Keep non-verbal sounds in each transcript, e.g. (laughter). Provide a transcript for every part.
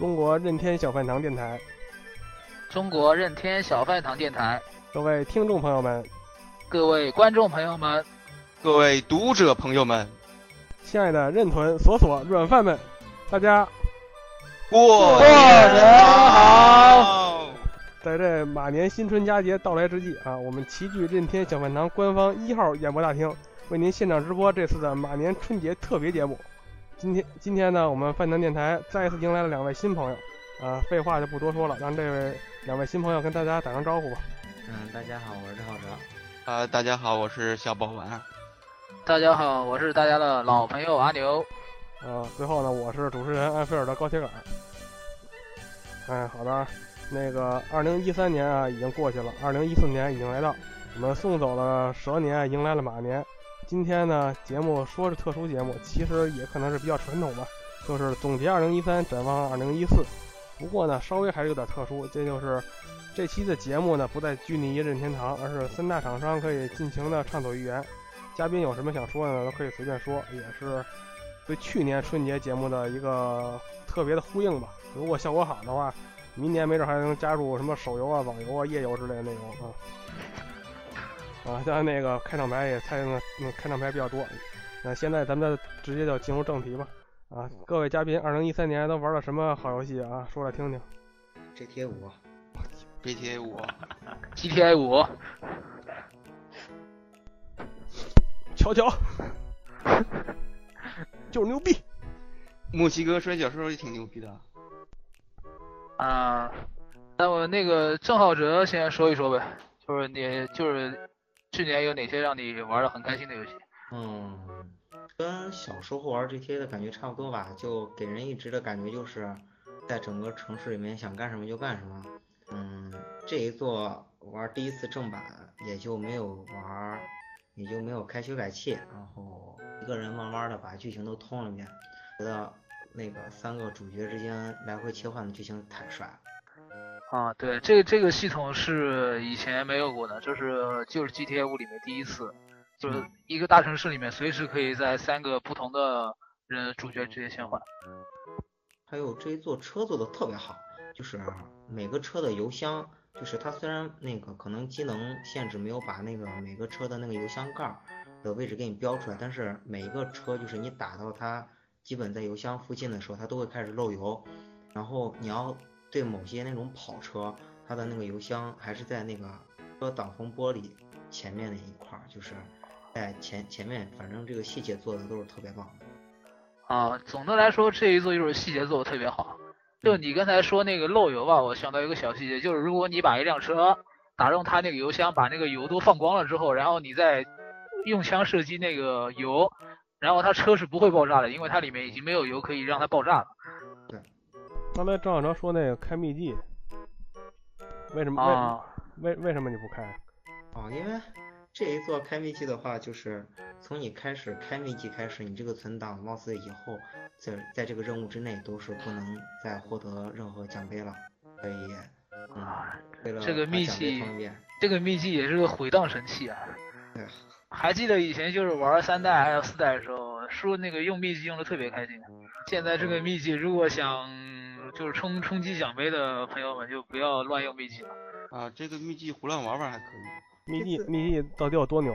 中国任天小饭堂电台，中国任天小饭堂电台，各位听众朋友们，各位观众朋友们，各位读者朋友们，亲爱的任屯、锁锁、软饭们，大家过年好！在这马年新春佳节到来之际啊，我们齐聚任天小饭堂官方一号演播大厅，为您现场直播这次的马年春节特别节目。今天今天呢，我们饭堂电台再一次迎来了两位新朋友，啊，废话就不多说了，让这位两位新朋友跟大家打声招呼吧。嗯，大家好，我是浩哲。啊，大家好，我是小宝丸。大家好，我是大家的老朋友阿牛。啊，最后呢，我是主持人安菲尔的高铁杆。哎，好的，那个二零一三年啊已经过去了，二零一四年已经来到，我们送走了蛇年，迎来了马年。今天呢，节目说是特殊节目，其实也可能是比较传统吧，就是总结二零一三，展望二零一四。不过呢，稍微还是有点特殊，这就是这期的节目呢，不再拘泥于任天堂，而是三大厂商可以尽情的畅所欲言。嘉宾有什么想说的呢，都可以随便说，也是对去年春节节目的一个特别的呼应吧。如果效果好的话，明年没准还能加入什么手游啊、网游啊、页游之类的内容啊。啊，像那个开场白也猜那那开场白比较多。那现在咱们直接就进入正题吧。啊，各位嘉宾，二零一三年都玩了什么好游戏啊？说来听听。GTA 五，(laughs) GTA 五，(laughs) GTA 五，瞧瞧，(laughs) 就是牛逼。墨西哥摔跤手也挺牛逼的。啊，那我那个郑浩哲先说一说呗，就是你就是。去年有哪些让你玩的很开心的游戏？嗯，跟小时候玩 GTA 的感觉差不多吧，就给人一直的感觉就是在整个城市里面想干什么就干什么。嗯，这一座玩第一次正版也就没有玩，也就没有开修改器，然后一个人慢慢的把剧情都通了一遍，觉得那个三个主角之间来回切换的剧情太帅了。啊，对，这个这个系统是以前没有过的，就是就是 GTA 五里面第一次，就是一个大城市里面随时可以在三个不同的人主角之间切换。还有这一座车做的特别好，就是每个车的油箱，就是它虽然那个可能机能限制没有把那个每个车的那个油箱盖的位置给你标出来，但是每一个车就是你打到它基本在油箱附近的时候，它都会开始漏油，然后你要。对某些那种跑车，它的那个油箱还是在那个车挡风玻璃前面那一块儿，就是在前前面，反正这个细节做的都是特别棒的。啊，总的来说这一座就是细节做的特别好。就你刚才说那个漏油吧，我想到一个小细节，就是如果你把一辆车打中它那个油箱，把那个油都放光了之后，然后你再用枪射击那个油，然后它车是不会爆炸的，因为它里面已经没有油可以让它爆炸了。刚才张小哲说那个开秘籍，为什么？为为什么你不开？啊，因为这一座开秘籍的话，就是从你开始开秘籍开始，你这个存档貌似以后在在这个任务之内都是不能再获得任何奖杯了。所以啊，为了这个秘籍，这个秘籍也是个毁档神器啊。对。还记得以前就是玩三代还有四代的时候，说那个用秘籍用的特别开心。现在这个秘籍如果想就是冲冲击奖杯的朋友们就不要乱用秘籍了。啊，这个秘籍胡乱玩玩还可以。秘籍秘籍到底有多牛？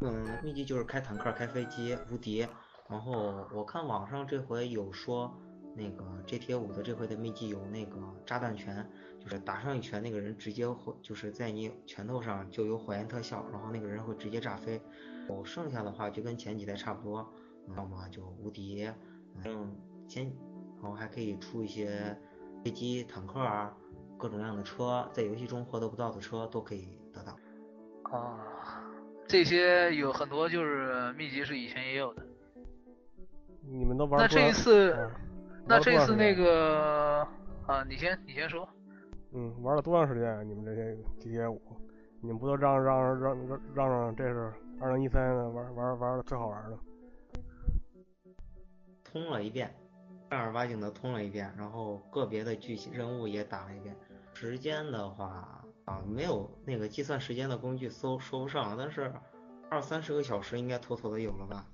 嗯，秘籍就是开坦克、开飞机无敌。然后我看网上这回有说，那个 GTA 五的这回的秘籍有那个炸弹拳，就是打上一拳，那个人直接会就是在你拳头上就有火焰特效，然后那个人会直接炸飞。哦，剩下的话就跟前几代差不多，要么就无敌，反正前。然后还可以出一些飞机、坦克啊，各种各样的车，在游戏中获得不到的车都可以得到。啊，这些有很多就是秘籍是以前也有的。你们都玩？那这一次，那这一次那个啊，你先你先说。嗯，玩了多长时间啊？你们这些 GTA 五，你们不都嚷嚷嚷嚷嚷嚷这是二零一三玩玩玩的最好玩的？通了一遍，正儿八经的通了一遍，然后个别的剧情任务也打了一遍。时间的话啊，没有那个计算时间的工具搜说不上，但是二三十个小时应该妥妥的有了吧？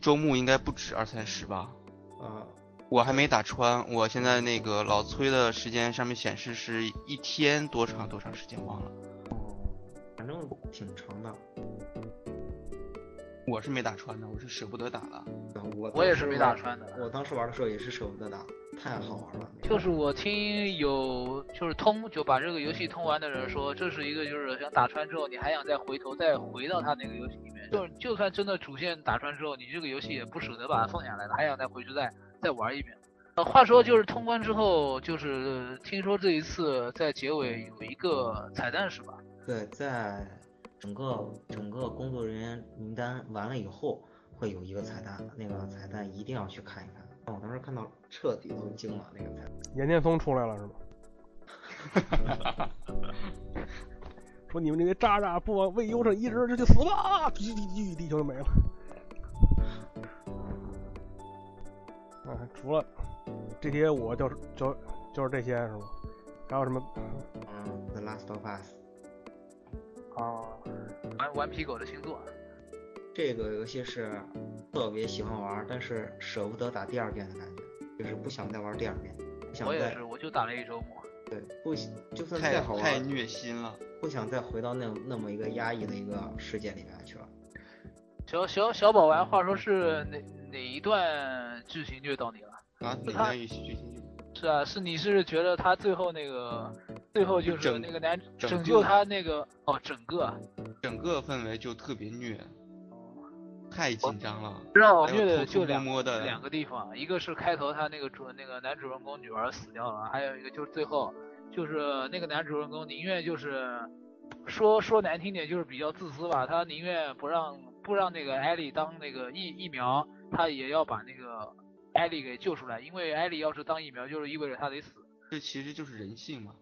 周末应该不止二三十吧？呃，我还没打穿，我现在那个老崔的时间上面显示是一天多长多长时间忘了，反正挺长的。我是没打穿的，我是舍不得打的。我我也是没打穿的。我当时玩的时候也是舍不得打，太好玩了。就是我听有就是通就把这个游戏通完的人说，这是一个就是想打穿之后，你还想再回头再回到他那个游戏里面，就是就算真的主线打穿之后，你这个游戏也不舍得把它放下来了，还想再回去再再玩一遍。呃，话说就是通关之后，就是听说这一次在结尾有一个彩蛋是吧？对，在。整个整个工作人员名单完了以后，会有一个彩蛋，那个彩蛋一定要去看一看。我当时看到彻底都惊了，那个彩蛋。严剑锋出来了是吗？(laughs) 说你们这些渣渣不往为优上一直就去死吧！地地地球就没了。啊，除了这些，我就是就就是这些是吗？还有什么？嗯，The Last of Us。哦，玩顽皮狗的星座，这个游戏是特别喜欢玩，但是舍不得打第二遍的感觉，就是不想再玩第二遍。我也是，我就打了一周末。对，不就算再好玩，太虐心了，不想再回到那那么一个压抑的一个世界里面去了。小小小宝玩，话说是哪哪一段剧情虐到你了？啊，哪段剧情？是啊，是你是觉得他最后那个，最后就是那个男拯救他那个哦，整个整个氛围就特别虐，太紧张了。让我虐的就两的两个地方，一个是开头他那个主那个男主人公女儿死掉了，还有一个就是最后就是那个男主人公宁愿就是说说难听点就是比较自私吧，他宁愿不让不让那个艾莉当那个疫疫苗，他也要把那个。艾莉给救出来，因为艾莉要是当疫苗，就是意味着他得死。这其实就是人性嘛。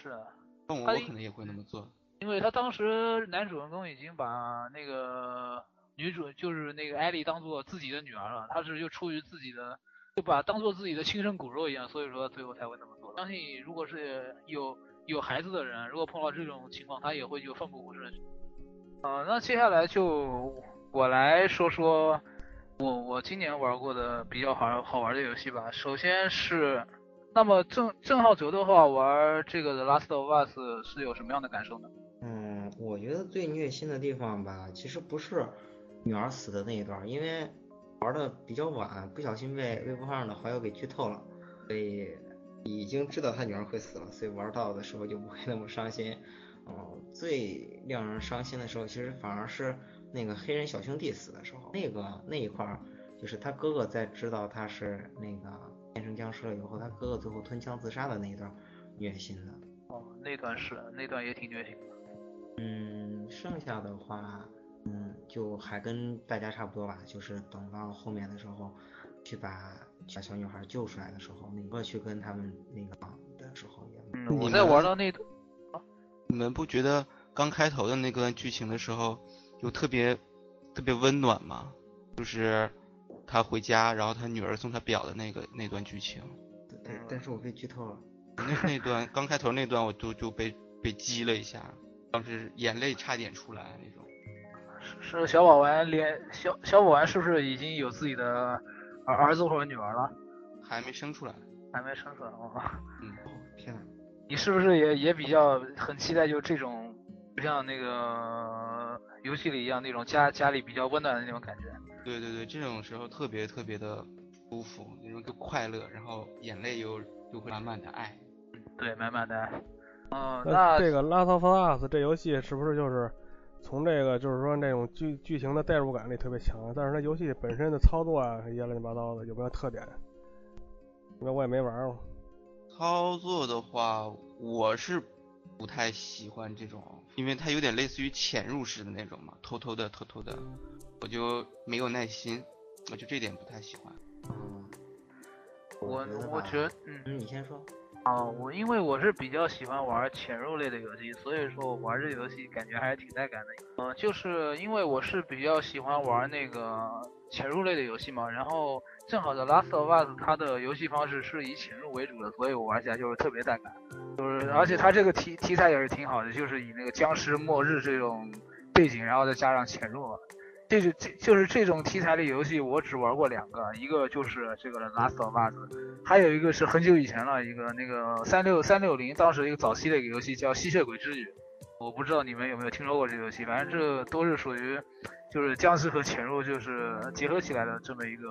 是啊。那我我可能也会那么做。因为他当时男主人公已经把那个女主，就是那个艾莉当做自己的女儿了，他是就出于自己的，就把当做自己的亲生骨肉一样，所以说最后才会那么做。相信如果是有有孩子的人，如果碰到这种情况，他也会就奋不顾身。啊，那接下来就我来说说。我我今年玩过的比较好好玩的游戏吧，首先是，那么郑郑浩哲的话玩这个的 Last of Us 是有什么样的感受呢？嗯，我觉得最虐心的地方吧，其实不是女儿死的那一段，因为玩的比较晚，不小心被微博上的好友给剧透了，所以已经知道他女儿会死了，所以玩到的时候就不会那么伤心。哦，最让人伤心的时候，其实反而是。那个黑人小兄弟死的时候，那个那一块儿，就是他哥哥在知道他是那个变成僵尸了以后，他哥哥最后吞枪自杀的那一段，虐心的。哦，那段是，那段也挺虐心的。嗯，剩下的话，嗯，就还跟大家差不多吧，就是等到后面的时候，去把把小女孩救出来的时候，哪个去跟他们那个的时候也。嗯，我在玩到那段，你们不觉得刚开头的那段剧情的时候？就特别特别温暖吗，就是他回家，然后他女儿送他表的那个那段剧情。对，但是我被剧透了。(laughs) 那那段刚开头那段，我就就被被激了一下，当时眼泪差点出来那种。是小宝丸连小小宝丸是不是已经有自己的儿儿子或者女儿了？还没生出来。还没生出来哦。嗯。(laughs) 天呐，你是不是也也比较很期待就这种，就像那个。游戏里一样那种家家里比较温暖的那种感觉。对对对，这种时候特别特别的舒服，那种就快乐，然后眼泪又又会满满的爱。对，满满的爱。嗯，那这个《Last of Us》这游戏是不是就是从这个就是说那种剧剧情的代入感力特别强？但是它游戏本身的操作啊一些乱七八糟的有没有特点？因为我也没玩过。操作的话，我是。不太喜欢这种，因为它有点类似于潜入式的那种嘛，偷偷的、偷偷的，我就没有耐心，我就这点不太喜欢。嗯，我我觉得，嗯，嗯，你先说。啊，我因为我是比较喜欢玩潜入类的游戏，所以说我玩这个游戏感觉还是挺带感的。呃，就是因为我是比较喜欢玩那个潜入类的游戏嘛，然后正好的 Last of Us 它的游戏方式是以潜入为主的，所以我玩起来就是特别带感。就是而且它这个题题材也是挺好的，就是以那个僵尸末日这种背景，然后再加上潜入。这是这就是这种题材的游戏，我只玩过两个，一个就是这个 Last of Us，还有一个是很久以前了，一个那个三六三六零，当时一个早期的一个游戏叫《吸血鬼之旅》，我不知道你们有没有听说过这个游戏，反正这都是属于就是僵尸和潜入就是结合起来的这么一个，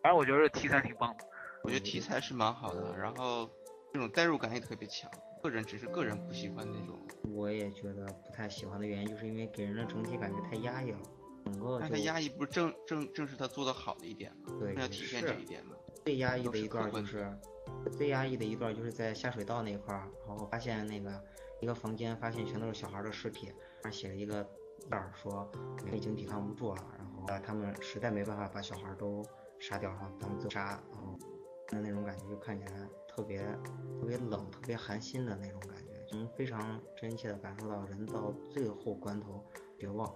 反正我觉得题材挺棒的。我觉得题材是蛮好的，然后这种代入感也特别强。个人只是个人不喜欢那种，我也觉得不太喜欢的原因，就是因为给人的整体感觉太压抑了。整个但他压抑不是正正正是他做的好的一点吗？对，要体现这一点吗？最压抑的一段就是最压抑的一段就是在下水道那块儿，然后发现那个一个房间，发现全都是小孩的尸体，上写了一个字儿说已经抵抗不住了，然后他们实在没办法把小孩都杀掉，然后他们自杀，然后那那种感觉就看起来特别特别冷、特别寒心的那种感觉，能非常真切的感受到人到最后关头绝望。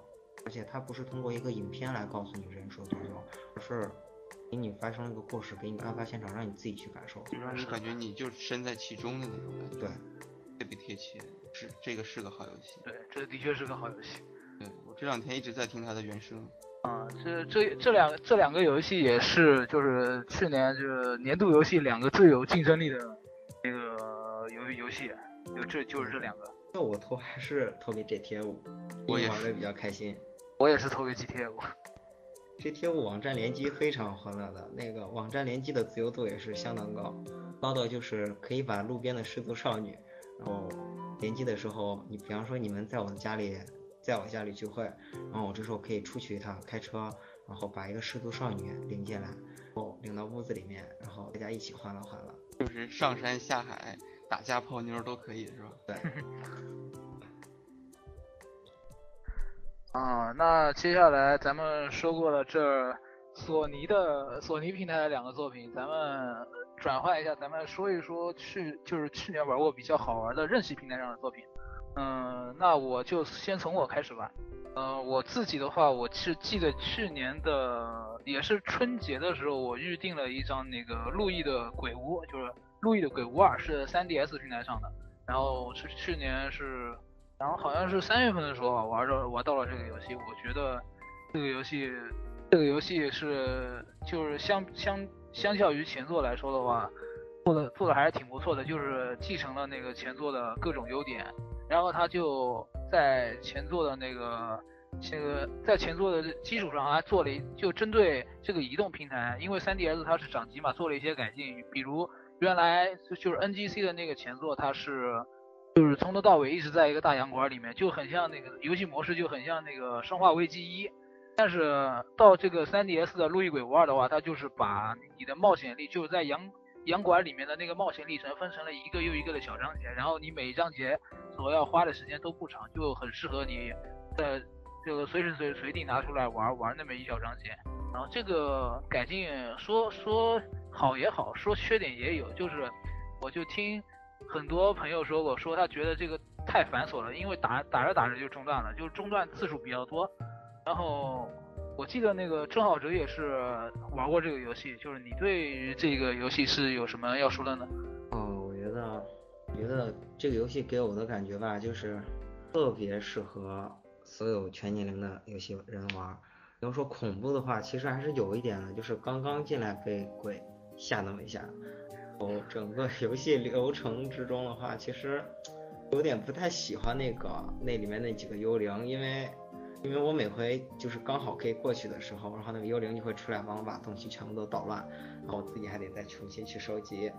而且它不是通过一个影片来告诉你人说多少，而是给你发生了一个故事，给你案发现场，让你自己去感受，就让你感觉你就身在其中的那种感觉。对，特别贴切，是这个是个好游戏。对，这的确是个好游戏。对我这两天一直在听它的原声。啊，这这这两这两个游戏也是就是去年就是年度游戏两个最有竞争力的那个游游戏，就这就是这两个。那我投还是投给 GTA 五，我也玩的比较开心。我也是投给 GTA 五，GTA 五网站联机非常欢乐的，那个网站联机的自由度也是相当高，高到就是可以把路边的失足少女，然后联机的时候，你比方说你们在我的家里，在我家里聚会，然后我这时候可以出去一趟开车，然后把一个失足少女领进来，然后领到屋子里面，然后大家一起欢乐欢乐，就是上山下海、打架泡妞都可以是吧？对。(laughs) 啊，那接下来咱们说过了这索尼的索尼平台的两个作品，咱们转换一下，咱们说一说去就是去年玩过比较好玩的任系平台上的作品。嗯，那我就先从我开始吧。嗯，我自己的话，我是记得去年的也是春节的时候，我预定了一张那个路易的鬼屋，就是路易的鬼屋二，是 3DS 平台上的。然后是去年是。然后好像是三月份的时候玩着玩到了这个游戏，我觉得这个游戏这个游戏是就是相相相较于前作来说的话，做的做的还是挺不错的，就是继承了那个前作的各种优点，然后他就在前作的那个这个在前作的基础上还做了一就针对这个移动平台，因为 3DS 它是掌机嘛，做了一些改进，比如原来就是 NGC 的那个前作它是。就是从头到尾一直在一个大洋馆里面，就很像那个游戏模式，就很像那个《生化危机一》。但是到这个 3DS 的《路易鬼屋二》的话，它就是把你的冒险力，就是在洋洋馆里面的那个冒险历程分成了一个又一个的小章节，然后你每一章节所要花的时间都不长，就很适合你在这个随时随随地拿出来玩玩那么一小章节。然后这个改进说说好也好，说缺点也有，就是我就听。很多朋友说过，说他觉得这个太繁琐了，因为打打着打着就中断了，就中断次数比较多。然后我记得那个郑浩哲也是玩过这个游戏，就是你对于这个游戏是有什么要说的呢？哦，我觉得，觉得这个游戏给我的感觉吧，就是特别适合所有全年龄的游戏人玩。要说恐怖的话，其实还是有一点的，就是刚刚进来被鬼吓那么一下。哦，整个游戏流程之中的话，其实有点不太喜欢那个那里面那几个幽灵，因为因为我每回就是刚好可以过去的时候，然后那个幽灵就会出来帮我把东西全部都捣乱，然后我自己还得再重新去收集。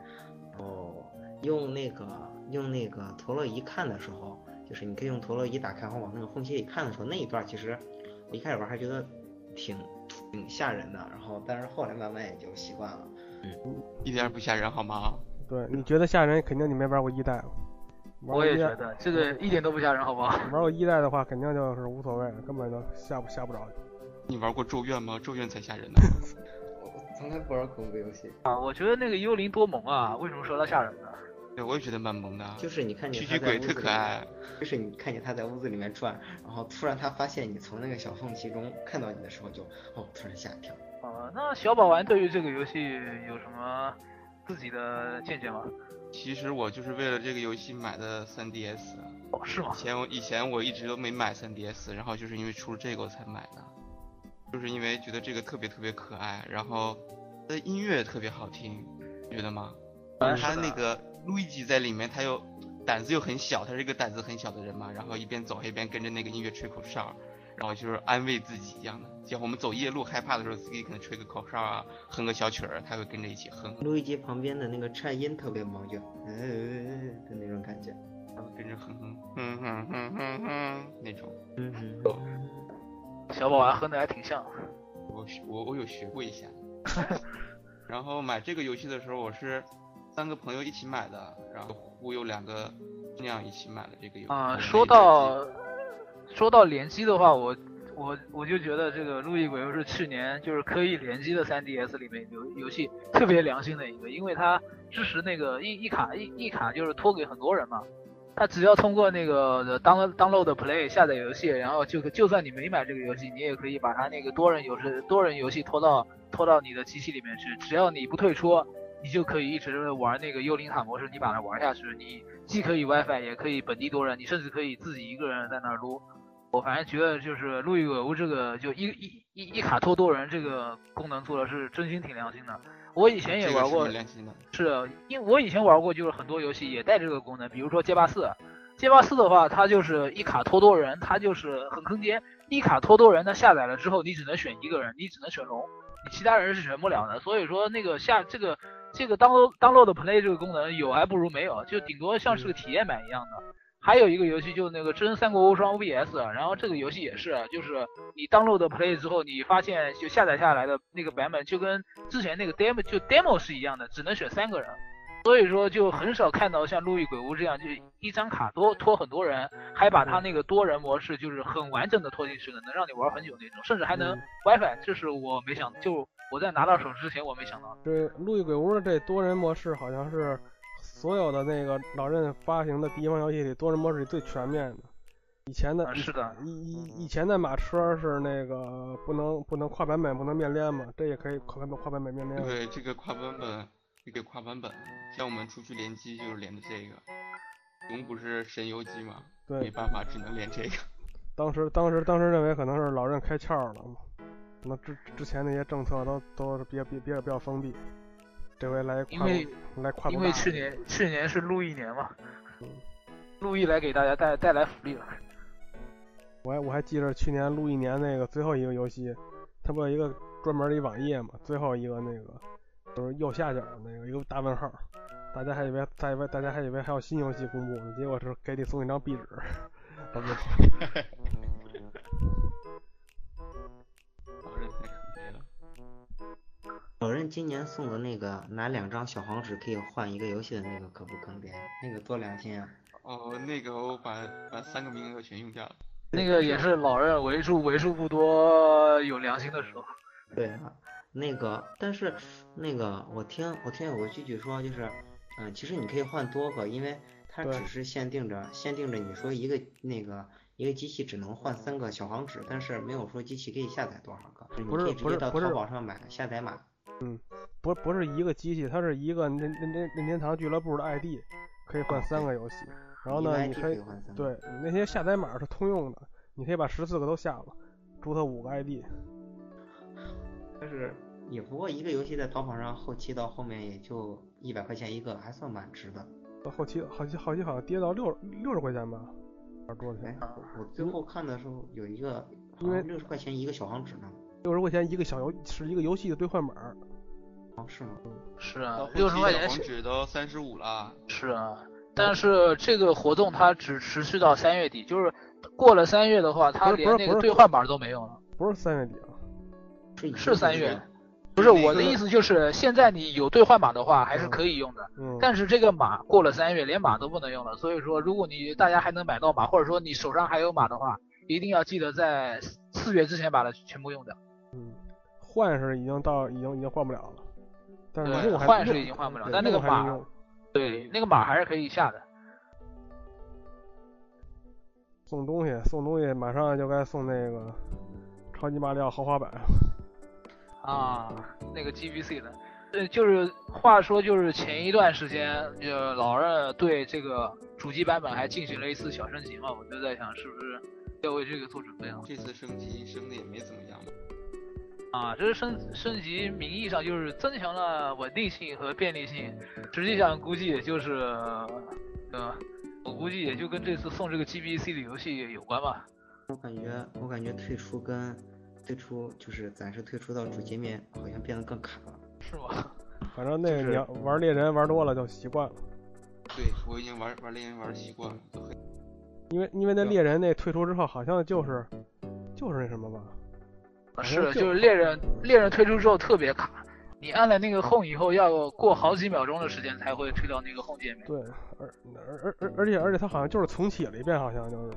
然后用那个用那个陀螺仪看的时候，就是你可以用陀螺仪打开后往那个缝隙里看的时候，那一段其实我一开始玩还觉得挺挺吓人的，然后但是后来慢慢也就习惯了。一点也不吓人好吗？对，你觉得吓人，肯定你没玩过一代。我也觉得这个一点都不吓人，好不好？玩过一代的话，肯定就是无所谓，根本就吓不吓不着。你玩过咒怨吗？咒怨才吓人呢。(laughs) 我从来不玩恐怖游戏。啊，我觉得那个幽灵多萌啊，为什么说它吓人呢？对，我也觉得蛮萌的。就是你看见蛐蛐鬼特可爱，就是你看见他在屋子里面转，然后突然他发现你从那个小缝隙中看到你的时候就，哦，突然吓一跳。啊，那小宝玩对于这个游戏有什么自己的见解吗？其实我就是为了这个游戏买的 3DS。哦，是吗以？前我以前我一直都没买 3DS，然后就是因为出了这个我才买的，就是因为觉得这个特别特别可爱，然后它的音乐特别好听，觉得吗？嗯是的他那个路易吉在里面，他又胆子又很小，他是一个胆子很小的人嘛，然后一边走还一边跟着那个音乐吹口哨，然后就是安慰自己一样的。像我们走夜路害怕的时候，自己可能吹个口哨啊，哼个小曲儿，他会跟着一起哼，路易吉旁边的那个颤音特别萌，就呃的那种感觉。然后跟着哼哼哼哼哼哼哼那种。嗯嗯。小宝玩哼的还挺像。我学我我有学过一下，(laughs) 然后买这个游戏的时候，我是三个朋友一起买的，然后忽悠两个姑娘一起买了这个游戏。啊、说到说到联机的话，我我我就觉得这个《路易鬼游》是去年就是可以联机的 3DS 里面游游戏特别良心的一个，因为它支持那个一一卡一一卡就是托给很多人嘛。它只要通过那个 down download play 下载游戏，然后就就算你没买这个游戏，你也可以把它那个多人游戏多人游戏拖到拖到你的机器里面去，只要你不退出，你就可以一直玩那个幽灵塔模式，你把它玩下去，你既可以 WiFi 也可以本地多人，你甚至可以自己一个人在那撸。我反正觉得就是路易鬼屋这个就一一一一卡托多人这个功能做的是真心挺良心的。我以前也玩过是因为我以前玩过，就是很多游戏也带这个功能，比如说街霸四。街霸四的话，它就是一卡拖多人，它就是很坑爹。一卡拖多人，它下载了之后，你只能选一个人，你只能选龙，你其他人是选不了的。所以说那个下这个这个 download download play 这个功能有还不如没有，就顶多像是个体验版一样的。还有一个游戏就是那个真三国无双 VS，然后这个游戏也是，就是你 download play 之后，你发现就下载下来的那个版本就跟之前那个 demo 就 demo 是一样的，只能选三个人。所以说就很少看到像路易鬼屋这样，就一张卡多拖很多人，还把它那个多人模式就是很完整的拖进去的，能让你玩很久那种，甚至还能嗯 WiFi，这是我没想，就我在拿到手之前我没想到的。这路易鬼屋的这多人模式好像是所有的那个老任发行的第一方游戏里多人模式里最全面的。以前的啊是的以以以前的马车是那个不能不能跨版本不能面连嘛，这也可以跨版本跨版本面连。对，这个跨版本，这个跨版本，像我们出去联机就是连的这个。龙不是神游机嘛，对没，办法，只能连这个。(laughs) 当时当时当时认为可能是老任开窍了嘛，那之之前那些政策都都是比较比比较比较封闭，这回来跨因来跨因为去年去年是路易年嘛嗯，路易来给大家带带来福利了。我还我还记着去年录一年那个最后一个游戏，它不有一个专门的一网页嘛，最后一个那个就是右下角那个一个大问号，大家还以为大家大家还以为还有新游戏公布呢，结果是给你送一张壁纸，(laughs) 老任今年送的那个拿两张小黄纸可以换一个游戏的那个可不坑爹？那个多良心啊！哦，那个我把把三个名额全用掉了。那个也是老任为数为数不多有良心的时候。对啊，那个，但是那个我听我听有个句句说，就是，嗯，其实你可以换多个，因为它只是限定着限定着你说一个那个一个机器只能换三个小黄纸，但是没有说机器可以下载多少个，你可以直接到淘宝上买下载码。不不是一个机器，它是一个任任任任天堂俱乐部的 ID，可以换三个游戏。然后呢，你可以可以换三个。对那些下载码是通用的，你可以把十四个都下了，注册五个 ID。但是也不过一个游戏在淘宝上后期到后面也就一百块钱一个，还算蛮值的。到后期后期后期好像跌到六六十块钱吧，还是多少哎钱？，我最后看的时候有一个因为六十块钱一个小黄纸呢。六十块钱一个小游是一个游戏的兑换码。哦，是吗？是啊六十块钱是纸都三十五了。是啊，但是这个活动它只持续到三月底，就是过了三月的话，它连那个兑换码都没有了。不是三月底啊，是是三月不是我的意思，就是现在你有兑换码的话还是可以用的，嗯，但是这个码过了三月连码都不能用了。所以说，如果你大家还能买到码，或者说你手上还有码的话，一定要记得在四月之前把它全部用掉。嗯，换是已经到已经已经换不了了，但是对用还换是已经换不了但那个码对，那个码还是可以下的。送东西送东西，马上就该送那个超级马里奥豪华版。啊，那个 GBC 的，呃，就是话说，就是前一段时间，呃，老任对这个主机版本还进行了一次小升级嘛，我就在想，是不是要为这个做准备了？这次升级升的也没怎么样吧。啊，这是升升级，名义上就是增强了稳定性和便利性，实际上估计也就是，呃，我估计也就跟这次送这个 GBC 的游戏有关吧。我感觉我感觉退出跟退出就是暂时退出到主界面好像变得更卡了。是吗？(laughs) 反正那个就是你要玩猎人玩多了就习惯了，对我已经玩玩猎人玩习惯了，都很因为因为那猎人那退出之后好像就是就是那什么吧，是，就就是猎人猎人推出之后特别卡，你按了那个 home 以后，要过好几秒钟的时间才会推到那个 home 界面。对，而而而而而且而且他好像就是重启了一遍，好像就是。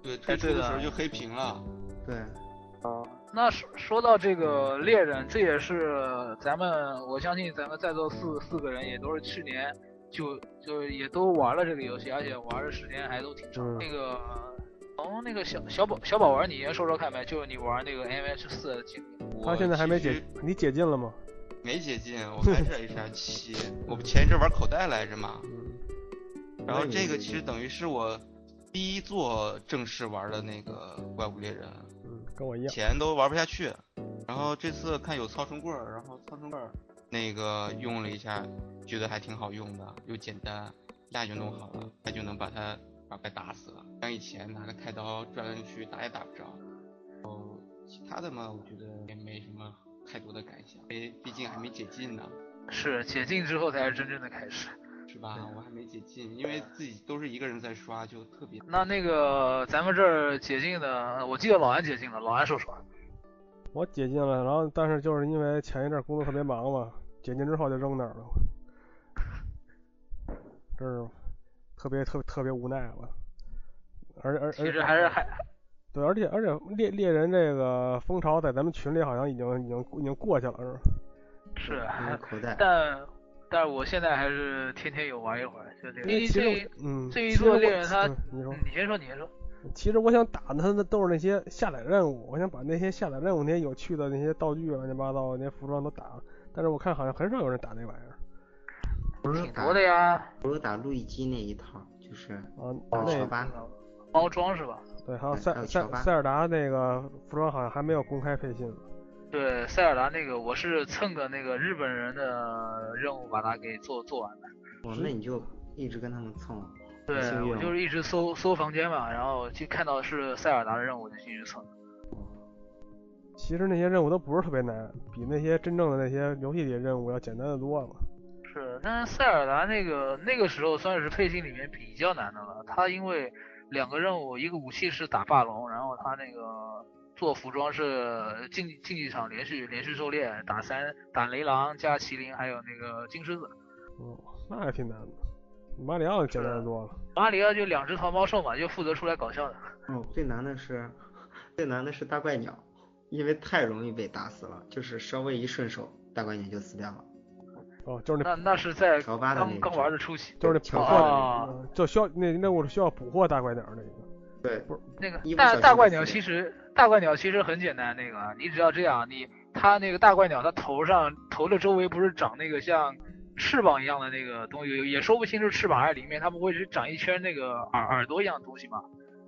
对退出的的时候就黑屏了。对，啊那说说到这个猎人，这也是咱们，我相信咱们在座四四个人也都是去年就就也都玩了这个游戏，而且玩的时间还都挺长。嗯那个从那个小小宝小宝玩，你先说说看呗，就是你玩那个 M H 四的经历。他现在还没解，你解禁了吗？没解禁，我 (laughs) 还是 HR 七。我不前一阵玩口袋来着嘛，嗯，然后这个其实等于是我第一座正式玩的那个怪物猎人，嗯，跟我一样。前都玩不下去。然后这次看有操绳棍儿，然后操绳棍儿那个用了一下，觉得还挺好用的，又简单，一下就弄好了，他就能把他把被打死了。像以前拿着太刀转来转去打也打不着。然后其他的嘛，我觉得也没什么太多的感想，因为毕竟还没解禁呢，是解禁之后才是真正的开始。是吧？我还没解禁，因为自己都是一个人在刷，就特别那那个咱们这儿解禁的，我记得老安解禁了，老安说说。我解禁了，然后但是就是因为前一阵工作特别忙嘛，解禁之后就扔那儿了，(laughs) 这是特别特别特别无奈了。而而其实还是还对，而且而且猎猎人这个风潮在咱们群里好像已经已经已经过去了，是吧？是，因为口袋。但但是我现在还是天天有玩一会儿，就这个。因为因为其实这嗯，这一其实我座猎人他嗯你说嗯，你先说，你先说。其实我想打的他的都是那些下载任务，我想把那些下载任务那些有趣的那些道具乱七八糟那些服装都打了，但是我看好像很少有人打那玩意儿挺不是打多的呀，不是打路易基那一套，就是啊。还有那乔巴，猫装是吧？对，还有对塞塞塞尔达那个服装好像还没有公开配信呢。对，塞尔达那个我是蹭个那个日本人的任务把它给做做完的。哦，那你就一直跟他们蹭。对我就是一直搜搜房间嘛，然后就看到是塞尔达的任务就进去蹭。其实那些任务都不是特别难，比那些真正的那些游戏里的任务要简单的多了。是，但是塞尔达那个那个时候算是配信里面比较难的了。他因为两个任务，一个武器是打霸龙，然后他那个做服装是竞竞技场连续连续狩猎，打三打雷狼加麒麟，还有那个金狮子。哦，那还挺难的。马里奥简单的多了。马里奥就两只桃猫兽嘛，就负责出来搞笑的。哦，最难的是最难的是大怪鸟，因为太容易被打死了，就是稍微一顺手，大怪鸟就死掉了。哦，就是那那那是在刚刚玩的初期，就是那捕获就需要那那我是需要捕获大怪鸟那个。对，不是那个大大怪鸟其实大怪鸟其实很简单，那个你只要这样，你它那个大怪鸟它头上头的周围不是长那个像翅膀一样的那个东西，也说不清是翅膀还是鳞片，它不会是长一圈那个耳耳朵一样的东西吗？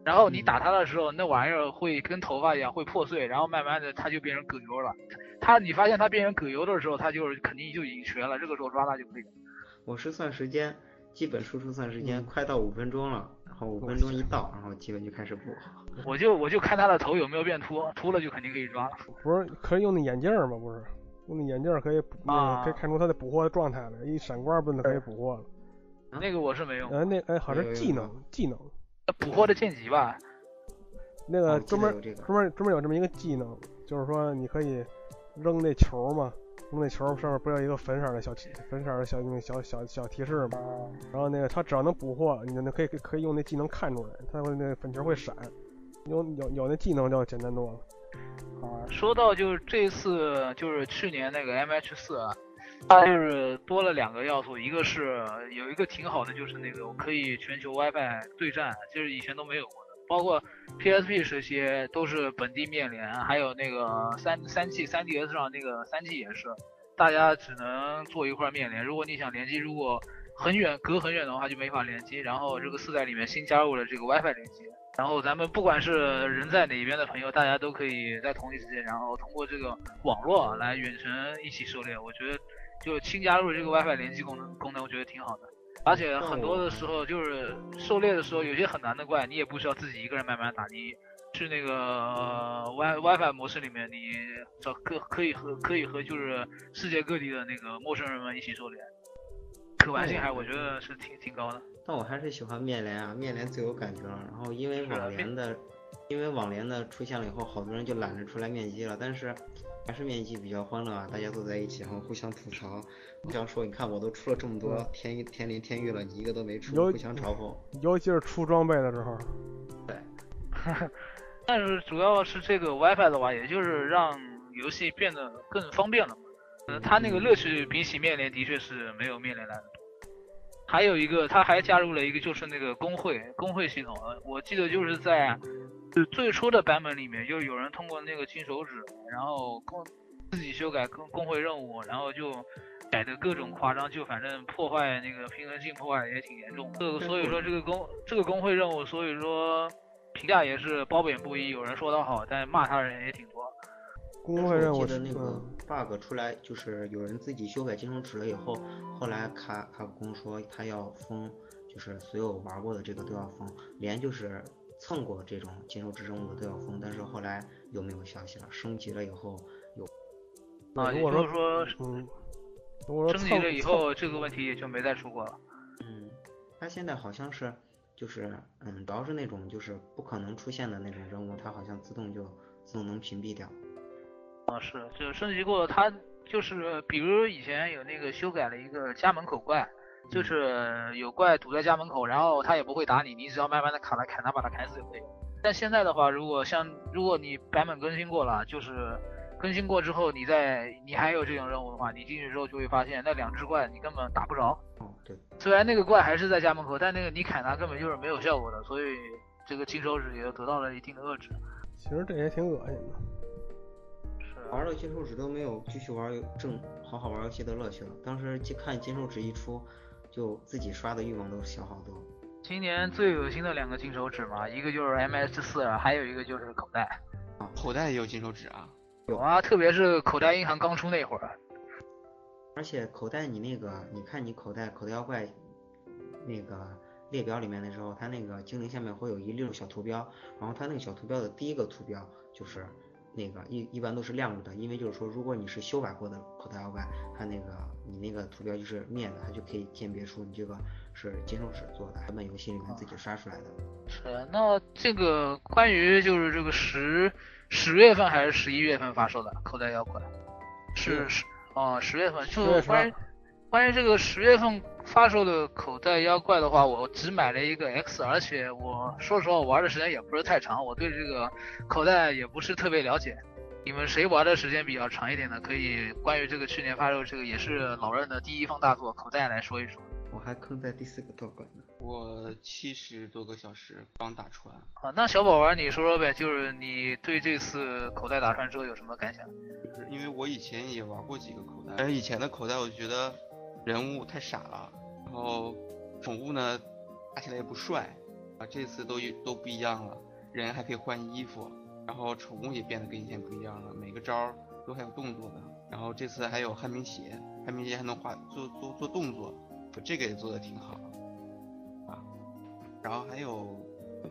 然后你打它的时候，那玩意儿会跟头发一样会破碎，然后慢慢的它就变成葛优了。它你发现它变成葛优的时候，它就是肯定就已经瘸了，这个时候抓它就可以了。我是算时间，基本输出算时间，嗯快到五分钟了，然后五分钟一到，然后基本就开始补。我就我就看它的头有没有变秃，秃了就肯定可以抓了。不是可以用那眼镜儿吗？不是，用那眼镜儿可以捕那个啊可以看出它的捕获的状态来，一闪光不能可以捕获了？那个我是没用哎，呃，那哎好像技能技能，捕获的剑戟吧。那个专门专门专门有这么一个技能，就是说你可以扔那球嘛，扔那球上面不是有一个粉色的小提粉色的小那个小小小提示嘛？然后那个它只要能捕获，你就可以可以用那技能看出来，它会那个粉球会闪。有有有那技能就简单多了。啊，说到就是这次就是去年那个 MH 四啊，它就是多了两个要素，一个是有一个挺好的，就是那个可以全球 WiFi 对战，就是以前都没有过的，包括 PSP 时期都是本地面连，还有那个三三 G 三 DS 上那个三 G 也是，大家只能坐一块面连，如果你想联机，如果很远隔很远的话就没法联机，然后这个四代里面新加入了这个 WiFi 联机。然后咱们不管是人在哪边的朋友，大家都可以在同一时间，然后通过这个网络来远程一起狩猎。我觉得就新加入这个 WiFi 联机功能功能，我觉得挺好的。而且很多的时候就是狩猎的时候，有些很难的怪，你也不需要自己一个人慢慢打，你去那个 Wi WiFi 模式里面，你找可可以和可以和就是世界各地的那个陌生人们一起狩猎，可玩性还我觉得是挺挺高的。但我还是喜欢面连啊，面连最有感觉了。然后因为网联的，因为网联的出现了以后，好多人就懒得出来面基了。但是还是面基比较欢乐啊，大家都在一起，然后互相吐槽，互相说，你看我都出了这么多天域、天灵、天域了，你一个都没出，互相嘲讽。尤其是出装备的时候。对。(laughs) 但是主要是这个 WiFi 的话，也就是让游戏变得更方便了嘛。嗯，它那个乐趣比起面连的确是没有面连来的多。还有一个，他还加入了一个，就是那个工会工会系统。我记得就是在就最初的版本里面，就有人通过那个金手指，然后工自己修改工工会任务，然后就改的各种夸张，就反正破坏那个平衡性破坏也挺严重。这个所以说这个工这个工会任务，所以说评价也是褒贬不一。有人说他好，但骂他的人也挺多。工会任务的那个 bug 出来，就是有人自己修改金手指了以后，后来卡卡普空说他要封，就是所有玩过的这个都要封，连就是蹭过这种金手指任务的都要封。但是后来又没有消息了？升级了以后有啊，如果说嗯，升级了以后这个问题也就没再出过了。嗯，他现在好像是就是嗯，主要是那种就是不可能出现的那种人物，它好像自动就自动能屏蔽掉。啊，是，就升级过，它就是比如以前有那个修改了一个家门口怪，就是有怪堵在家门口，然后他也不会打你，你只要慢慢的砍他砍他把他砍死就可以。但现在的话，如果像如果你版本更新过了，就是更新过之后，你在你还有这种任务的话，你进去之后就会发现那两只怪你根本打不着。哦，对。虽然那个怪还是在家门口，但那个你砍他根本就是没有效果的，所以这个金手指也得到了一定的遏制。其实这也挺恶心的。玩了金手指都没有继续玩正好好玩游戏的乐趣了。当时看金手指一出，就自己刷的欲望都小好多。今年最恶心的两个金手指嘛，一个就是 M S 四，还有一个就是口袋。啊，口袋也有金手指啊？有啊，特别是口袋银行刚出那会儿。而且口袋你那个，你看你口袋口袋妖怪那个列表里面的时候，它那个精灵下面会有一溜小图标，然后它那个小图标的第一个图标就是。那个一一般都是亮着的，因为就是说，如果你是修改过的口袋妖怪，它那个你那个图标就是灭的，它就可以鉴别出你这个是金手指做的，他们游戏里面自己刷出来的。是，那这个关于就是这个十十月份还是十一月份发售的口袋妖怪？是十哦，十月份就关于。关于这个十月份发售的口袋妖怪的话，我只买了一个 X，而且我说实话，我玩的时间也不是太长，我对这个口袋也不是特别了解。你们谁玩的时间比较长一点的，可以关于这个去年发售这个也是老任的第一方大作口袋来说一说。我还坑在第四个道馆呢。我七十多个小时刚打穿。啊，那小宝玩你说说呗，就是你对这次口袋打穿之后有什么感想？就是因为我以前也玩过几个口袋，但是以前的口袋我觉得。人物太傻了，然后宠物呢打起来也不帅啊，这次都都不一样了，人还可以换衣服，然后宠物也变得跟以前不一样了，每个招都还有动作的，然后这次还有旱冰鞋，旱冰鞋还能画做做做动作，这个也做的挺好啊，然后还有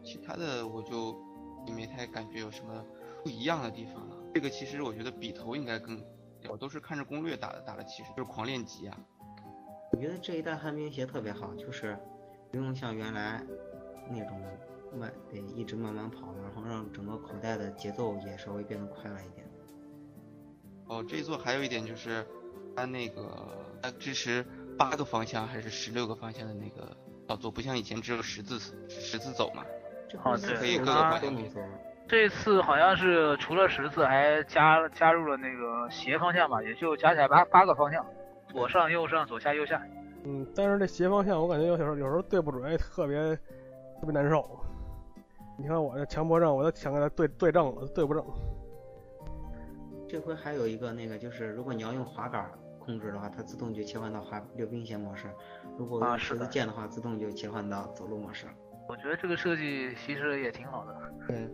其他的我就也没太感觉有什么不一样的地方了，这个其实我觉得笔头应该更，我都是看着攻略打的打的，其实就是狂练级啊。我觉得这一代旱冰鞋特别好，就是不用像原来那种慢得一直慢慢跑，然后让整个口袋的节奏也稍微变得快了一点。哦，这一座还有一点就是它那个它支持八个方向还是十六个方向的那个操作，不像以前只有十字十字走嘛。这好可以各个方向走。这次好像是除了十字，还加加入了那个斜方向吧，也就加起来八八个方向，左上右上左下右下。嗯，但是这斜方向我感觉有时候有时候对不准，特别特别难受。你看我这强迫症，我都想给它对对正了，对不正。这回还有一个那个，就是如果你要用滑杆控制的话，它自动就切换到滑溜冰鞋模式；如果用十字键的话，自动就切换到走路模式。我觉得这个设计其实也挺好的。对。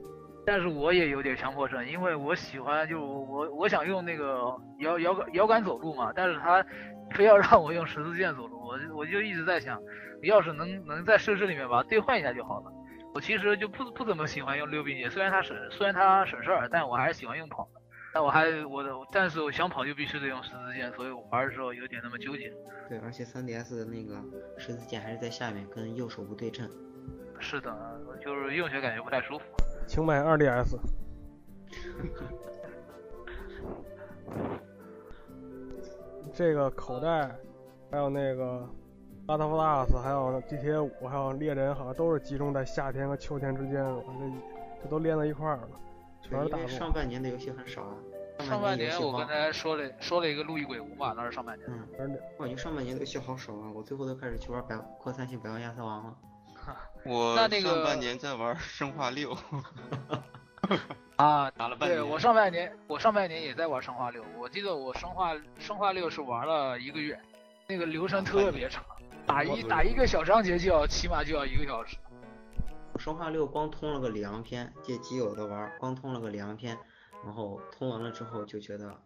但是我也有点强迫症，因为我喜欢就我我想用那个摇摇杆摇杆走路嘛，但是他 (laughs) 非要让我用十字键走路，我就我就一直在想，要是能能在设置里面把它兑换一下就好了。我其实就不不怎么喜欢用溜冰鞋，虽然它省虽然它省事儿，但我还是喜欢用跑的。但我还我的，但是我想跑就必须得用十字键，所以我玩的时候有点那么纠结。对，而且 3DS 的那个十字键还是在下面，跟右手不对称。是的，就是用起来感觉不太舒服。请买 2DS。这个口袋，还有那个 t a Plus，还有 GTA 五，还有猎人，好像都是集中在夏天和秋天之间，这这都连在一块儿了，全是大作。上半年的游戏很少啊。上半年我刚才说了说了一个《路易鬼屋》嘛，那是上半年。嗯，我感觉上半年的游戏好少啊，我最后都开始去玩百扩散性百万亚瑟王了。我那那个上半年在玩生化六。(laughs) 啊，打了半年。对我上半年，我上半年也在玩生化六。我记得我生化生化六是玩了一个月，那个流程特别长，打一打一个小章节就要起码就要一个小时。生化六光通了个里昂篇，借基友的玩，光通了个里昂篇，然后通完了之后就觉得，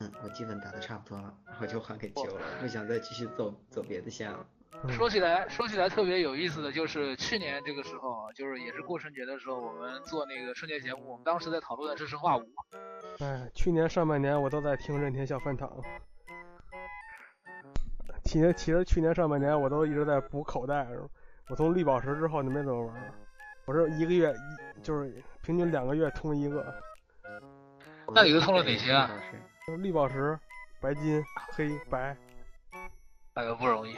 嗯，我基本打的差不多了，然后就还给基友了，不想再继续走走别的线了。说起来，说起来特别有意思的就是去年这个时候，就是也是过春节的时候，我们做那个春节节目，我们当时在讨论的是生化五。哎，去年上半年我都在听任天小饭堂。其实其实去年上半年我都一直在补口袋，我从绿宝石之后就没怎么玩，我是一个月一就是平均两个月通一个。那你都通了哪些啊？绿宝石、白金、黑白。哎呦，不容易。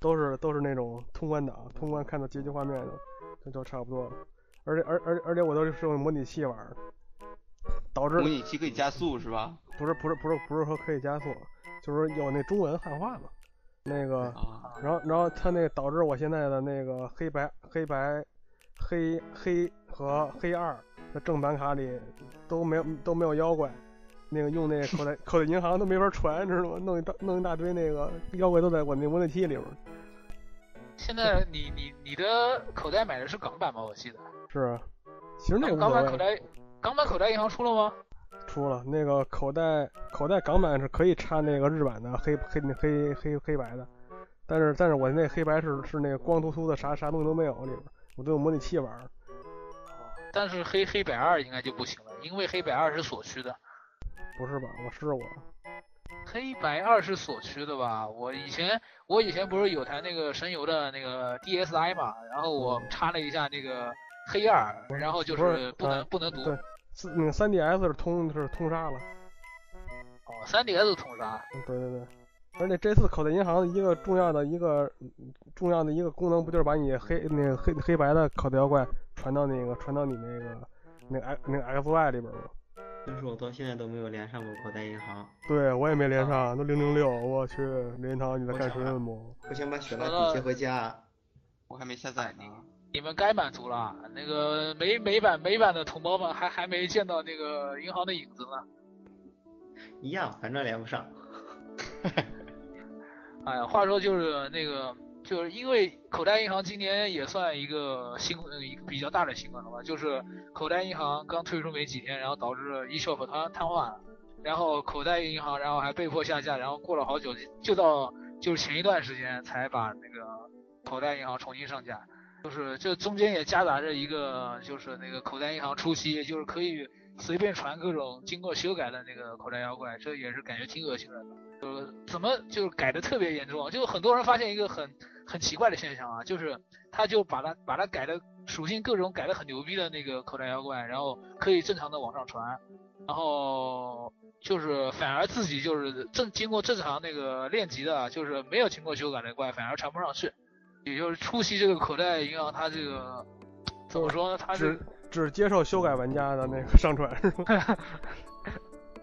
都是都是那种通关档，通关看到结局画面的，这就差不多了。而且而而而且我都是用模拟器玩，导致模拟器可以加速是吧？不是不是不是不是说可以加速，就是有那中文汉化嘛。那个，然后然后它那个导致我现在的那个黑白黑白黑黑和黑二的正版卡里都没有都没有妖怪。那个用那口袋口袋银行都没法传，知道吗？弄一大弄一大堆那个妖怪都在我那模拟器里边。现在你你你的口袋买的是港版吗？我记得。是啊，其实那个港版口袋港版口袋银行出了吗？出了，那个口袋口袋港版是可以插那个日版的黑黑那黑黑黑白的，但是但是我那黑白是是那个光秃秃的，啥啥东西都没有里边，我都用模拟器玩。但是黑黑白二应该就不行了，因为黑白二是所需的。不是吧？我试过。黑白二是锁区的吧？我以前我以前不是有台那个神游的那个 DSi 嘛，然后我插了一下那个黑二，然后就是不能不能读。对，那个 3DS 是通是通杀了。哦三 DS 通杀。对对对。而且这次口袋银行一个重要的一个重要的一个功能，不就是把你黑那个黑黑白的口袋妖怪传到那个传到你那个那个 X 那个 XY 里边吗？但是我到现在都没有连上过口袋银行。对，我也没连上，都零零六，我去，林涛你在干什么？我想把雪拉蒂接回家，我还没下载呢。你们该满足了，那个美美版美版的同胞们还还没见到那个银行的影子呢。一样，反正连不上。(laughs) 哎呀，话说就是那个。就是因为口袋银行今年也算一个新一个比较大的新闻了吧，就是口袋银行刚推出没几天，然后导致 eShop 瘫瘫痪了，然后口袋银行然后还被迫下架，然后过了好久，就到就是前一段时间才把那个口袋银行重新上架，就是这中间也夹杂着一个就是那个口袋银行初期就是可以随便传各种经过修改的那个口袋妖怪，这也是感觉挺恶心人的，呃，怎么就是改的特别严重，就很多人发现一个很。很奇怪的现象啊，就是他就把它把它改的属性各种改的很牛逼的那个口袋妖怪，然后可以正常的往上传，然后就是反而自己就是正经过正常那个练级的，就是没有经过修改的怪反而传不上去，也就是初期这个口袋银行它这个怎么说呢？它是只接受修改玩家的那个上传是吧？(laughs)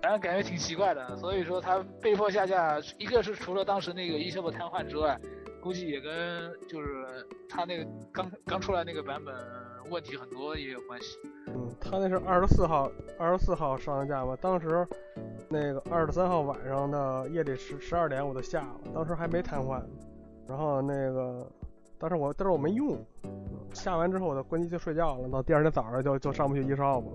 反正感觉挺奇怪的，所以说他被迫下架，一个是除了当时那个 eShop 瘫痪之外，估计也跟就是他那个刚刚出来那个版本问题很多也有关系。嗯，他那是二十四号二十四号上的架吧，当时那个二十三号晚上的夜里十十二点我就下了，当时还没瘫痪，然后那个但是我但是我没用，下完之后我就关机就睡觉了，到第二天早上就就上不去 eShop 了。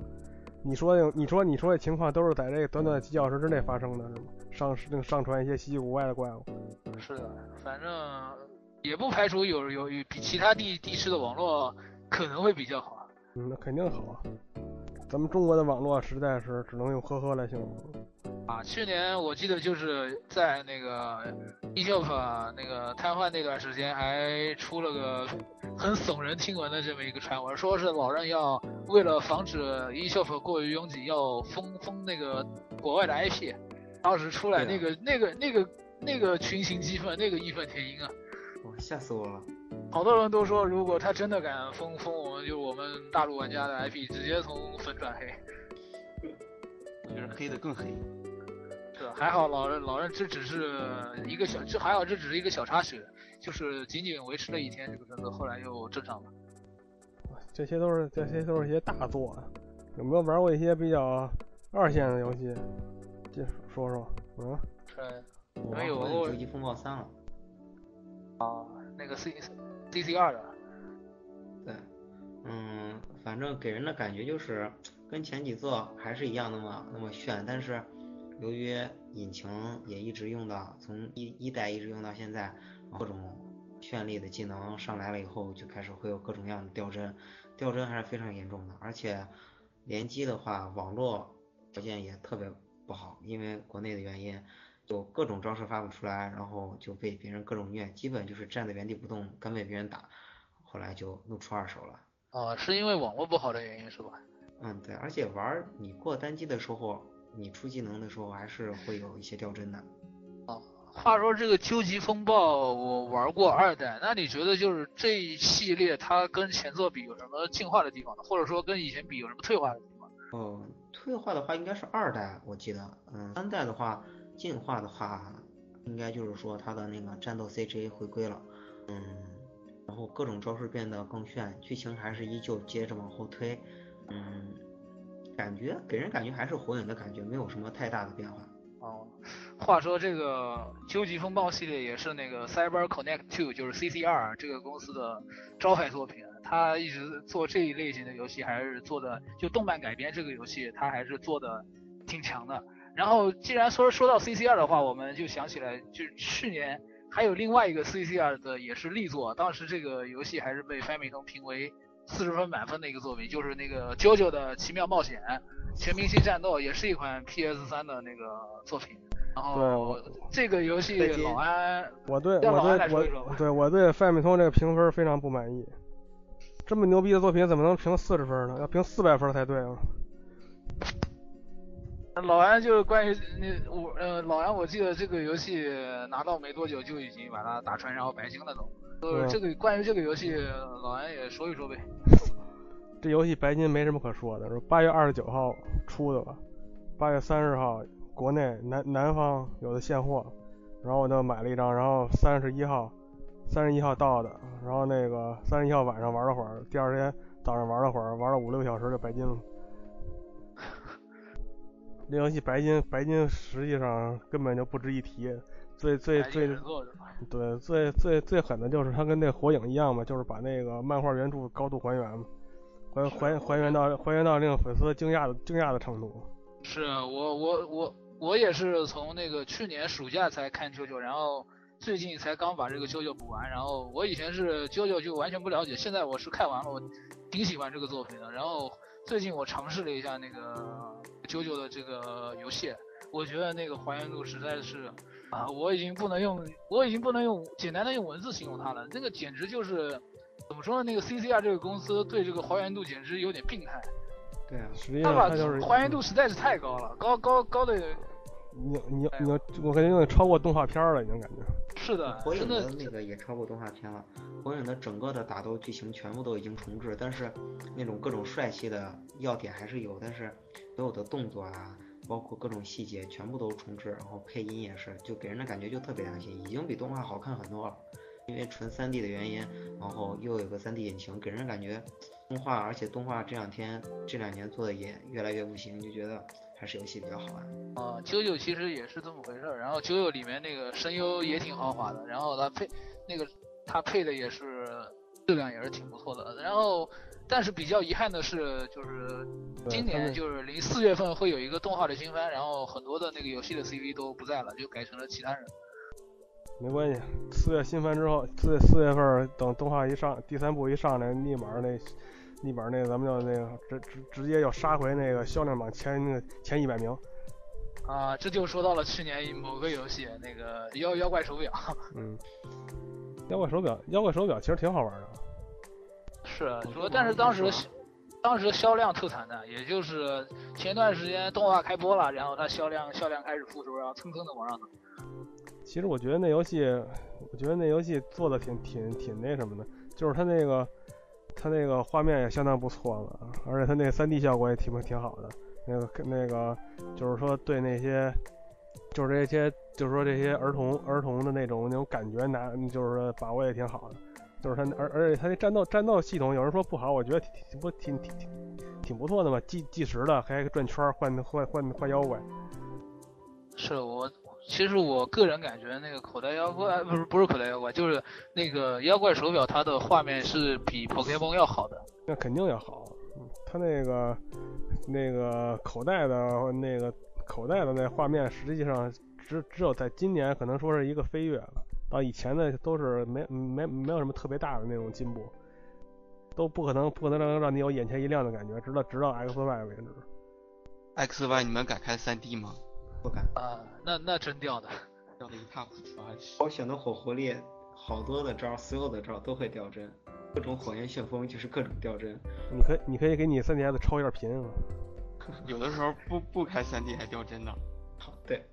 你说的，你说你说的情况都是在这短短几小时之内发生的，是吗？上上上传一些稀奇古怪的怪物。是的，反正也不排除有有有比其他地地区的网络可能会比较好。嗯，那肯定好啊。咱们中国的网络实在是只能用呵呵来形容。啊，去年我记得就是在那个 eShop 那个瘫痪那段时间，还出了个很耸人听闻的这么一个传闻，说是老任要为了防止 eShop 过于拥挤，要封封那个国外的 IP。当时出来那个那个那个那个群情激愤，那个义愤填膺啊！哇，吓死我了！好多人都说，如果他真的敢封封我们，就我们大陆玩家的 IP，直接从粉转黑。我觉得黑的更黑。(laughs) 是，还好老人老人这只是一个小，这还好这只是一个小插曲，就是仅仅维持了一天这个政策，后来又正常了。这些都是这些都是一些大作，有没有玩过一些比较二线的游戏？这说说，嗯。对，我没有玩过《究极风暴三》了。啊，那个 C C C 二的。对，嗯，反正给人的感觉就是跟前几座还是一样那么那么炫，但是由于引擎也一直用到从一一代一直用到现在，各种绚丽的技能上来了以后，就开始会有各种各样的掉帧，掉帧还是非常严重的，而且联机的话，网络条件也特别不好，因为国内的原因。就各种招式发不出来，然后就被别人各种虐，基本就是站在原地不动，跟被别人打。后来就露出二手了。哦，是因为网络不好的原因是吧？嗯，对，而且玩你过单机的时候，你出技能的时候还是会有一些掉帧的。哦，话说这个究极风暴我玩过二代，那你觉得就是这一系列它跟前作比有什么进化的地方呢？或者说跟以前比有什么退化的地方？哦，退化的话应该是二代，我记得，嗯，三代的话。进化的话，应该就是说它的那个战斗 CG 回归了，嗯，然后各种招式变得更炫，剧情还是依旧接着往后推，嗯，感觉给人感觉还是火影的感觉，没有什么太大的变化。哦，话说这个究极风暴系列也是那个 Cyber Connect Two，就是 CCR 这个公司的招牌作品，他一直做这一类型的游戏，还是做的就动漫改编这个游戏，他还是做的挺强的。然后，既然说说到 CCR 的话，我们就想起来，就是去年还有另外一个 CCR 的也是力作，当时这个游戏还是被翻米通评为四十分满分的一个作品，就是那个 JoJo 的奇妙冒险全明星战斗，也是一款 PS 三的那个作品。然后这个游戏老安，我对我对我对我对翻米通这个评分非常不满意，这么牛逼的作品怎么能评四十分呢？要评四百分才对啊！老安就是关于那我呃老安，我记得这个游戏拿到没多久就已经把它打穿，然后白金了都。呃，这个关于这个游戏，老安也说一说呗。(laughs) 这游戏白金没什么可说的，是八月二十九号出的吧？八月三十号国内南南方有的现货，然后我就买了一张，然后三十一号三十一号到的，然后那个三十一号晚上玩了会儿，第二天早上玩了会儿，玩了五六个小时就白金了。这游戏白金，白金实际上根本就不值一提。最最最，对，最最最狠的就是它跟那火影一样嘛，就是把那个漫画原著高度还原嘛，还还还原到还原到令粉丝惊讶的惊讶的程度。是我我我我也是从那个去年暑假才看啾啾，然后最近才刚把这个啾啾补完。然后我以前是啾啾就完全不了解，现在我是看完了，我挺喜欢这个作品的。然后最近我尝试了一下那个。九九的这个游戏，我觉得那个还原度实在是啊，我已经不能用，我已经不能用简单的用文字形容它了。那个简直就是怎么说呢？那个 CCR 这个公司对这个还原度简直有点病态。对啊，他把就是还原度实在是太高了，高高高的。你你你，我感觉已经超过动画片了，已经感觉。是的，火影的的那个也超过动画片了。火影的整个的打斗剧情全部都已经重置，但是那种各种帅气的要点还是有，但是所有的动作啊，包括各种细节全部都重置，然后配音也是，就给人的感觉就特别良心，已经比动画好看很多了。因为纯 3D 的原因，然后又有个 3D 引擎，给人感觉动画，而且动画这两天这两年做的也越来越不行，就觉得还是游戏比较好玩。啊，九九其实也是这么回事儿。然后九九里面那个声优也挺豪华的，然后他配那个他配的也是质量也是挺不错的。然后，但是比较遗憾的是，就是今年就是零四月份会有一个动画的新番，然后很多的那个游戏的 CV 都不在了，就改成了其他人。没关系，四月新番之后，四四月份等动画一上，第三部一上来，立马那立马那咱们就那个直直直接要杀回那个销量榜前那个前一百名。啊，这就说到了去年某个游戏，那个妖妖怪手表。嗯，妖怪手表，妖怪手表其实挺好玩的。是，说但是当时当时销量特惨的，也就是前段时间动画开播了，然后它销量销量开始复苏，然后蹭蹭的往上走。其实我觉得那游戏，我觉得那游戏做的挺挺挺那什么的，就是它那个它那个画面也相当不错了，而且它那个 3D 效果也挺挺好的。那个那个就是说对那些就是这些就是说这些儿童儿童的那种那种感觉拿就是说把握也挺好的。就是它而而且它那战斗战斗系统有人说不好，我觉得挺挺不挺挺挺挺不错的嘛，计计时的还转圈换换换换妖怪。是我。其实我个人感觉，那个口袋妖怪不是不是口袋妖怪，就是那个妖怪手表，它的画面是比 Pokemon 要好的。那肯定要好，它那个那个口袋的那个口袋的那画面，实际上只只有在今年可能说是一个飞跃了，到以前的都是没没没有什么特别大的那种进步，都不可能不可能让让你有眼前一亮的感觉，直到直到 X Y 为止。X Y 你们敢开 3D 吗？不敢啊，那那真掉的，掉的一塌糊涂。我选的火狐狸，好多的招，所有的招都会掉帧，各种火焰旋风就是各种掉帧。你可你可以给你三 DS 超一下频啊。(laughs) 有的时候不不开三 D 还掉帧呢。好，对。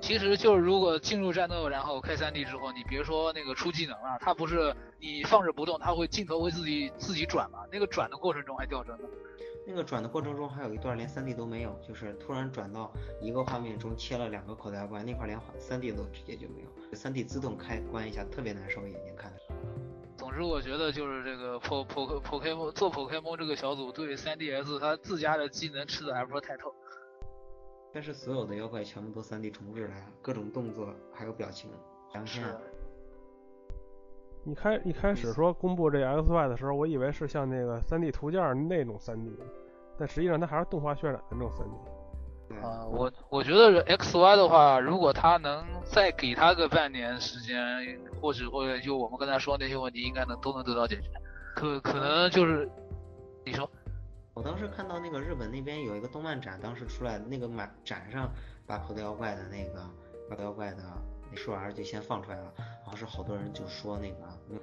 其实就是如果进入战斗，然后开三 D 之后，你别说那个出技能了，它不是你放着不动，它会镜头会自己自己转嘛？那个转的过程中还掉帧呢。那个转的过程中还有一段连 3D 都没有，就是突然转到一个画面中切了两个口袋怪，那块连 3D 都直接就没有，3D 自动开关一下特别难受，眼睛看的。总之我觉得就是这个 Po Po Pokemon 做 Pokemon 这个小组对 3DS 它自家的技能吃的还不是太透。但是所有的妖怪全部都 3D 重置了呀，各种动作还有表情，详细。一开一开始说公布这 X Y 的时候，我以为是像那个 3D 图件那种 3D，但实际上它还是动画渲染的那种 3D。啊，我我觉得 X Y 的话，如果他能再给他个半年时间，或者或者就我们刚才说那些问题，应该能都能得到解决。可可能就是你说，我当时看到那个日本那边有一个动漫展，当时出来那个满展上把口袋妖怪的那个口袋妖怪的。那数 R 就先放出来了，然后是好多人就说那个应，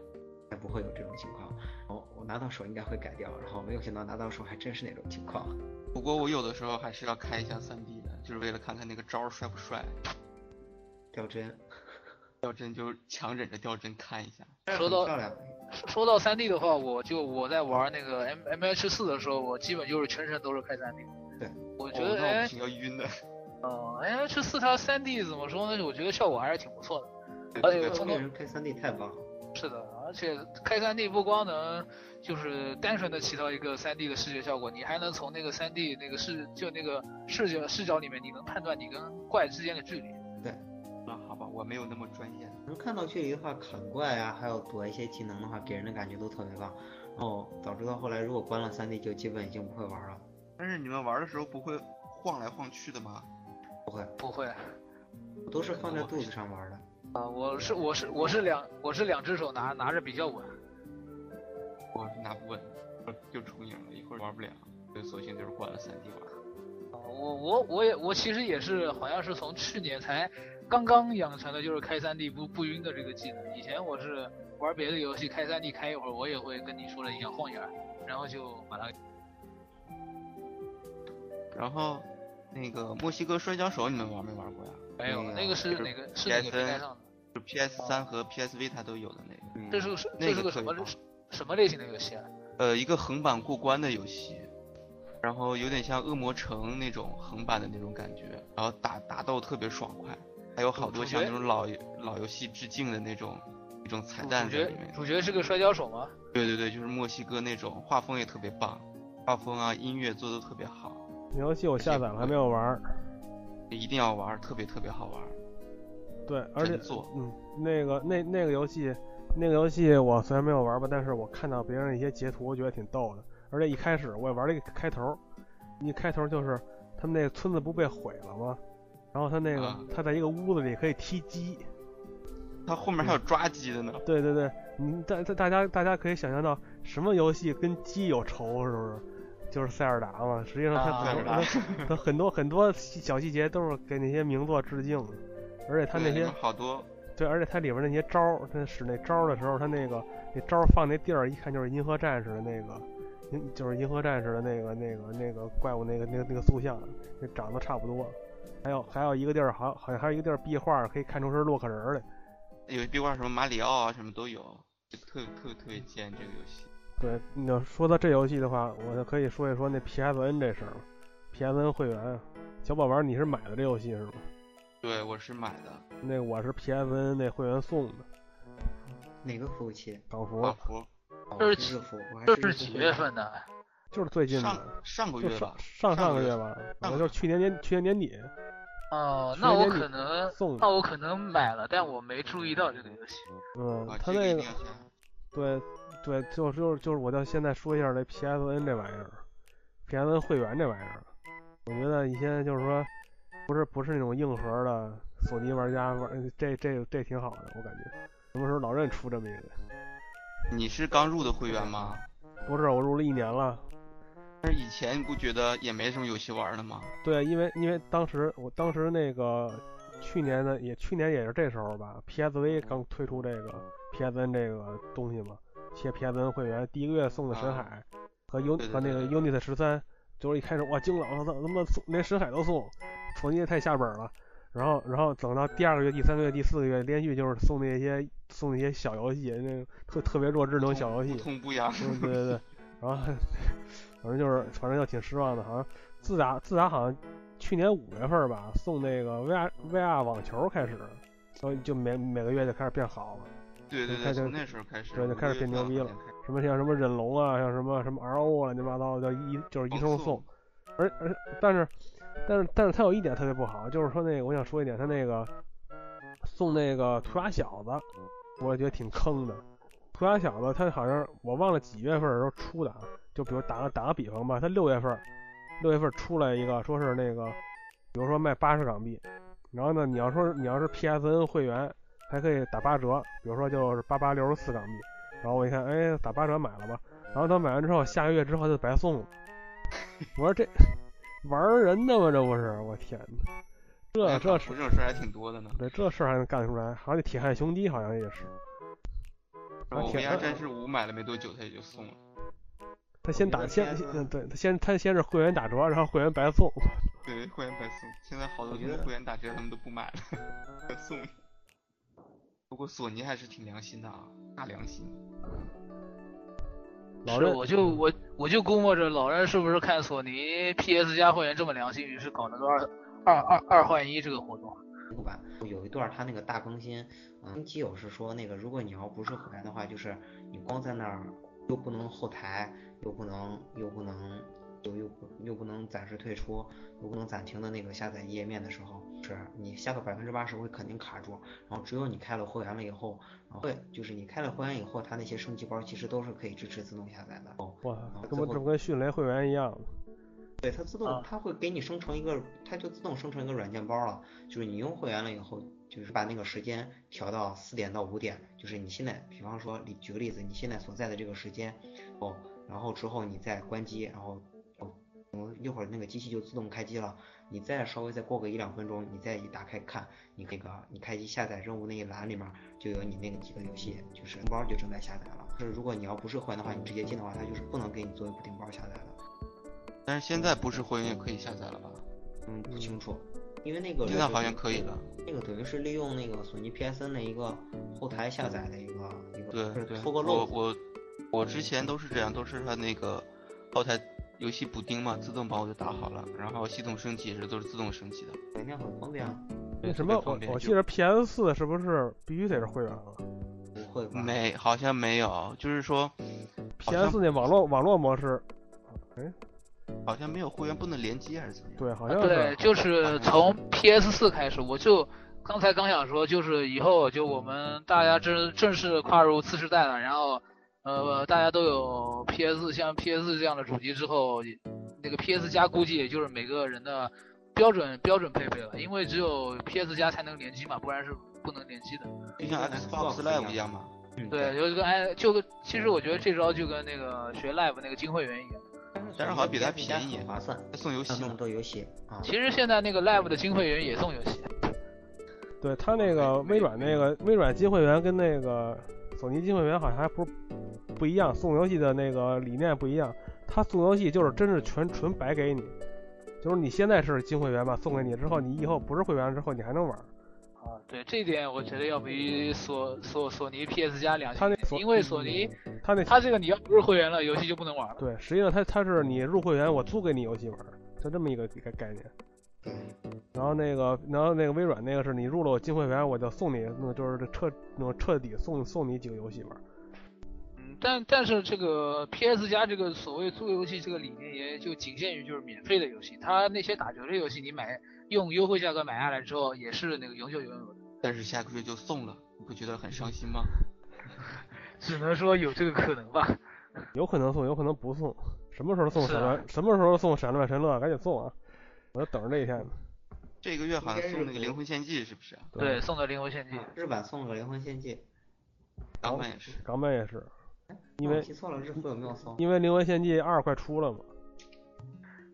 该不会有这种情况，我我拿到手应该会改掉，然后没有想到拿到手还真是那种情况。不过我有的时候还是要开一下 3D 的，就是为了看看那个招帅不帅。掉帧，掉帧就强忍着掉帧看一下。说到说到 3D 的话，我就我在玩那个 M M H 四的时候，我基本就是全程都是开 3D。对，我觉得哎，要晕的。哦，M H 四它三 D 怎么说呢？我觉得效果还是挺不错的。而且聪明人开三 D 太棒了。是的，而且开三 D 不光能就是单纯的起到一个三 D 的视觉效果，你还能从那个三 D 那个视就那个视角视角里面，你能判断你跟怪之间的距离。对，那好吧，我没有那么专业。能看到距离的话，砍怪啊，还有躲一些技能的话，给人的感觉都特别棒。然后导致到后来，如果关了三 D，就基本已经不会玩了。但是你们玩的时候不会晃来晃去的吗？不会不会，我都是放在肚子上玩的。啊，我是我是我是两我是两只手拿拿着比较稳。我是拿不稳，就重影了一会儿玩不了，所以索性就是换了三 D 玩。我我我也我其实也是好像是从去年才刚刚养成的，就是开三 D 不不晕的这个技能。以前我是玩别的游戏开三 D 开一会儿，我也会跟你说的一样晃眼，然后就把它。然后。那个墨西哥摔跤手你们玩没玩过呀？没有，那个是是哪个是哪个平台上的？就 PS 三和 PSV 它都有的那个，嗯这是是那这是个什么什么类型的游戏啊？呃，一个横版过关的游戏，然后有点像恶魔城那种横版的那种感觉，然后打打斗特别爽快，还有好多像那种老老游戏致敬的那种一种彩蛋在里面。主角是个摔跤手吗？对对对，就是墨西哥那种，画风也特别棒，画风啊音乐做的特别好，那游戏我下载了还没有玩儿。一定要玩，特别特别好玩。对，而且做嗯，那个那那个游戏，那个游戏我虽然没有玩吧，但是我看到别人一些截图，我觉得挺逗的。而且一开始我也玩了一个开头，一开头就是他们那个村子不被毁了吗？然后他那个、啊他在一个屋子里可以踢鸡，他后面还有抓鸡的呢。对对对，你大大大家大家可以想象到什么游戏跟鸡有仇是不是？就是塞尔达嘛。实际上他很多很多小细节都是给那些名作致敬的，而且他那些好多，对，而且它里边那些招儿，它使那招儿的时候，它那个那招儿放那地儿，一看就是银河战士的那个，银就是银河战士的那个那个那个怪物那个那个那个塑像，那长得差不多。还有还有一个地儿，好好像还有一个地儿壁画可以看出是洛克人儿来。有壁画什么马里奥啊，什么都有，就特特别特别贱这个游戏。对，你要说到这游戏的话，我就可以说一说那 PSN 这事儿了。PSN 会员啊，小宝玩儿你是买的这游戏是吗？对，我是买的那我是 PSN 那会员送的，哪个服务器？港服港服，哦这是几服，这是是几月？份的？就是最近的，上个月吧，上上个月吧，反正就是去年年去年年底哦，那我可能送那。我可能买了，但我没注意到这个游戏。嗯他那个。对对，就就是就是我就现在说一下这 PSN 这玩意儿，PSN 会员这玩意儿，我觉得一些就是说不是不是那种硬核的索尼玩家玩这这这挺好的，我感觉。什么时候老任出这么一个？你是刚入的会员吗？不是，我入了一年了。但是以前你不觉得也没什么游戏玩的吗？对，因为因为当时我当时那个去年的也去年也是这时候吧，PSV 刚推出这个 PSN 这个东西嘛，切 PSN 会员第一个月送的神海和 U 和那个对对 Unit 十三，就是一开始哇惊了，我操，他妈送连神海都送，索尼也太下本了。然后然后等到第二个月、第三个月、第四个月，连续就是送那些送那些小游戏，那个特特别弱智那种小游戏不。痛不痒。嗯，对对对，然后 (laughs) 反正就是反正就挺失望的，好像自打自打好像去年五月份吧，送那个 VR VR 网球开始，然后就每每个月就开始变好了，对对对，从那时候开始，对就开始变牛逼了什么像什么忍龙啊，像什么什么 RO 啊乱七八糟的，就一就是一通送，而而但是但是但是它有一点特别不好，就是说那个我想说一点，它那个送那个涂鸦小子，我觉得挺坑的。涂鸦小子，他好像我忘了几月份的时候出的啊，就比如打个打个比方吧，他六月份六月份出来一个，说是那个，比如说卖八十港币，然后呢，你要说你要是 PSN 会员，还可以打八折，比如说就是八八六十四港币，然后我一看，哎，打八折买了吧，然后他买完之后，下个月之后就白送了，我说这玩人的吗？这不是，我天哪，这哎这是这种事还挺多的呢。对这事还能干得出来，好像那铁汉兄弟好像也是，然后啊挺 VR 战士五买了没多久，他也就送了。他先打先嗯对他先他先是会员打折，然后会员白送，对，会员白送。现在好多会员打折他们都不买了，(laughs) 白送。不过索尼还是挺良心的啊，大良心。老任我就我我就估摸着老任是不是看索尼 PS 加会员这么良心，于是搞了个二二二二换一这个活动。不吧有一段他那个大更新，嗯，基友是说那个如果你要不是会员的话，就是你光在那儿又不能后台，又不能又不能又又不又不能暂时退出，又不能暂停的那个下载页面的时候，是你下到百分之八十会肯定卡住，然后只有你开了会员了以后，然后会就是你开了会员以后，它那些升级包其实都是可以支持自动下载的。哦，哇然后，这不最后这不跟迅雷会员一样吗？对，它自动啊它会给你生成一个，它就自动生成一个软件包了。就是你用会员了以后，就是把那个时间调到四点到五点，就是你现在，比方说你举个例子，你现在所在的这个时间，哦，然后之后你再关机，然后一会儿那个机器就自动开机了。你再稍微再过个一两分钟，你再一打开看，你那个你开机下载任务那一栏里面就有你那个几个游戏，就是包就正在下载了。就是如果你要不是会员的话，你直接进的话，它就是不能给你作为补丁包下载的。但是现在不是会员也可以下载了吧？嗯，不清楚。因为那个现在好像可以了。那个等于是利用那个索尼 PSN 的一个后台下载的一个一个，对对，我。我我之前都是这样，都是它那个后台游戏补丁嘛，自动把我就打好了，然后系统升级也是都是自动升级的。对，那样很方便那什么，我别方便我记得 PS 四是不是必须得是会员啊不会吧？没，好像没有，就是说？PS 四那网络网络模式，哎，好像没有会员不能联机还是怎么样？对，好像对，是。就是从 PS 四开始，我就刚才刚想说，就是以后就我们大家正正式跨入次世代了，然后呃大家都有 PS 像 PS 这样的主机之后，那个 PS 加估计也就是每个人的标准标准配备了，因为只有 PS 加才能联机嘛，不然是不能联机的。就像 Xbox Live 一样嘛。嗯，对，就是跟哎就跟其实我觉得这招就跟那个学 Live 那个金会员一样。但是好像比它便宜很划算，还送游戏那么。多游戏啊。其实现在那个 Live 的金会员也送游戏。对他那个微软那个微软金会员跟那个索尼金会员好像还不是不一样，送游戏的那个理念不一样。他送游戏就是真是全纯白给你，就是你现在是金会员吧，送给你之后，你以后不是会员之后你还能玩。啊，对这点，我觉得要比索索索尼 PS 加两他那索因为索尼他那他这个你要不是会员了，游戏就不能玩了。对，实际上他他是你入会员，我租给你游戏玩，就这么一个一个概念。然后那个，然后那个微软那个是你入了我金会员，我就送你，那就是彻那种彻底送送你几个游戏玩。嗯，但但是这个 PS 加这个所谓租游戏这个理念，也就仅限于就是免费的游戏，它那些打折的游戏，你买用优惠价格买下来之后，也是那个永久拥有的。但是下个月就送了，你不觉得很伤心吗？(laughs) 只能说有这个可能吧。有可能送，有可能不送。什么时候送闪乱？什么时候送闪乱神乐？赶紧送啊！我就等着这一天呢。这个月好像送那个灵魂献祭是不是？对，送的灵魂献祭。日版送个灵魂献祭，港版也是。港版也是，因我为记错了，日服有没有送？因为灵魂献祭二快出了嘛。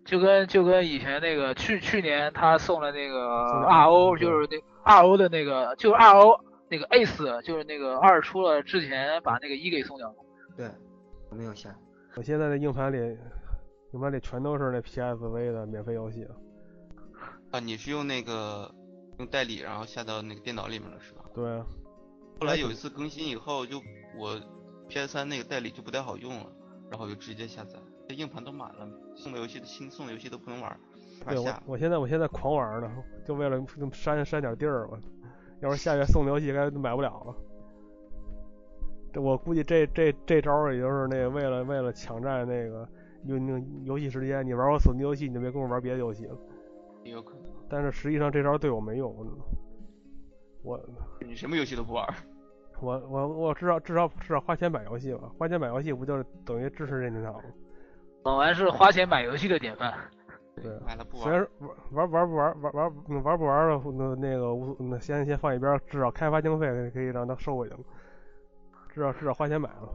就跟就跟以前那个去去年他送了那个 RO，就是那 RO 的那个，就是 RO 那个 Ace，就是那个二出了之前把那个一给送掉了。对，我没有下。我现在的硬盘里，硬盘里全都是那 PSV 的免费游戏。啊，你是用那个用代理，然后下到那个电脑里面了是吧？对啊，后来有一次更新以后，就我 PS 3那个代理就不太好用了，然后就直接下载，这硬盘都满了，送的游戏新送的游戏都不能玩，对我。我现在我现在狂玩呢，就为了删删点地儿。我要是下月送的游戏该买不了了。这我估计这这这招儿也就是那个为了为了抢占那个游那个游戏时间，你玩我索尼游戏，你就别跟我玩别的游戏了。也有可能。但是实际上这招对我没用，我你什么游戏都不玩，(laughs) 我我我至少至少至少花钱买游戏吧，花钱买游戏不就是等于支持任天堂吗？老玩是花钱买游戏的典范。对，买了不虽然玩。玩玩玩不玩玩玩不玩的那那个无那先先放一边儿，至少开发经费可以让他收回去了，至少至少花钱买了。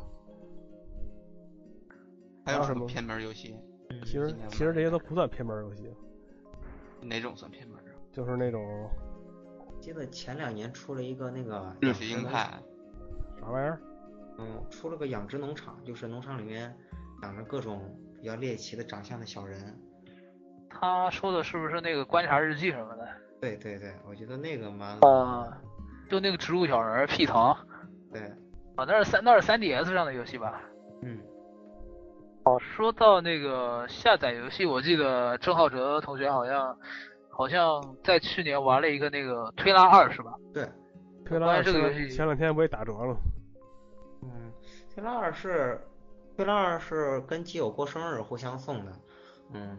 还有什么偏门游戏？嗯其实其实这些都不算偏门游戏，哪种算偏门啊？就是那种记得前两年出了一个那个热血鹰派，啥玩意儿？嗯，出了个养殖农场，就是农场里面养着各种比较猎奇的长相的小人。他说的是不是那个观察日记什么的？对对对，我觉得那个蛮啊，就那个植物小人儿屁糖对，啊，那是三那是 3DS 上的游戏吧？嗯，哦，说到那个下载游戏，我记得郑浩哲同学好像好像在去年玩了一个那个推拉二是吧？对，推拉二这个游戏前前两天不也打折了？嗯，推拉二是推拉二是跟基友过生日互相送的，嗯，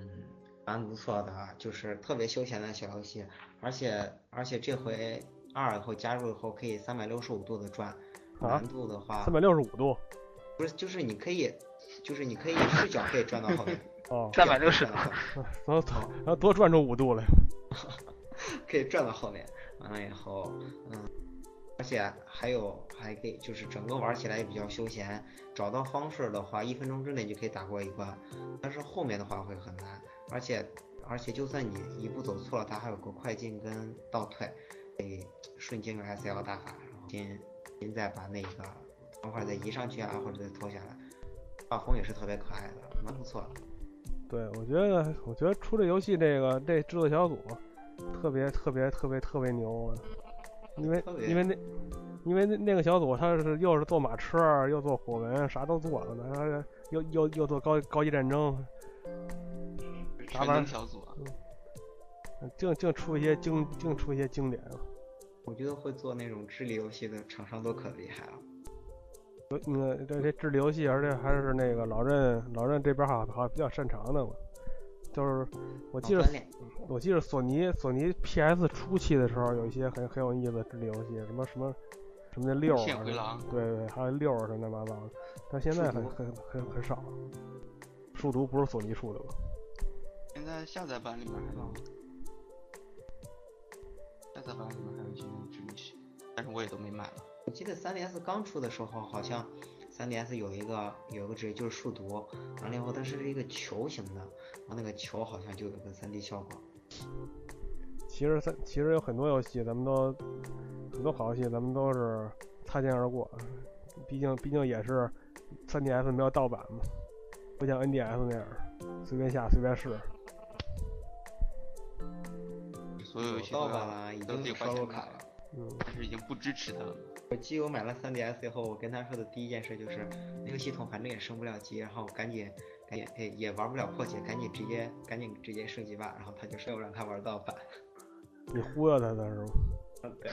蛮不错的啊，就是特别休闲的小游戏，而且而且这回二以后加入以后可以三百六十五度的转，啊难度的话三百六十五度。不是就是你可以就是你可以视角可以转到后面，哦，360视角可以转到后面然后然后多转出五度来。(laughs) 可以转到后面，完了以后，嗯，而且还有还可以就是整个玩起来也比较休闲，找到方式的话，一分钟之内就可以打过一关，但是后面的话会很难，而且而且就算你一步走错了，它还有个快进跟倒退，可以瞬间用 S L 打法，然后您您再把那个方块再移上去啊，或者再拖下来，画风也是特别可爱的，蛮不错的。对，我觉得我觉得出这游戏这个这制作小组特别特别特别特别牛，因为因为那因为那那个小组他是又是做马车，又做火纹，啥都做了，然后又又又做高高级战争，啥全玩意儿小组啊，净净出一些经净出一些经典。我觉得会做那种智力游戏的厂商都可厉害了。有那个这这智力游戏，而且还是那个老任老任这边好好像比较擅长的嘛。就是我记得我记得索尼索尼 PS 初期的时候，有一些很很有意思的智力游戏，什么什么什么那六对对，还有六啊什么乱七八糟的，但现在很很很很少。数独不是索尼出的吧？现在下载版里面还有，下载版里面还有一些智力系，但是我也都没买了。我记得 3DS 刚出的时候，好像 3DS 有一个有一个职业就是数独，完了以后它是一个球形的，然后那个球好像就有个 3D 效果。其实三其实有很多游戏，咱们都很多好游戏，咱们都是擦肩而过。毕竟毕竟也是 3DS 没有盗版嘛，不像 NDS 那样随便下随便试。所有游戏都要盗版了，已经刷花钱买了入卡了。，嗯，但是已经不支持他了。我基友买了 3DS 以后，我跟他说的第一件事就是，那个系统反正也升不了级，然后赶紧赶紧哎也玩不了破解，赶紧直接赶紧直接升级吧。然后他就说我让他玩盗版。你忽悠他的是吗？对，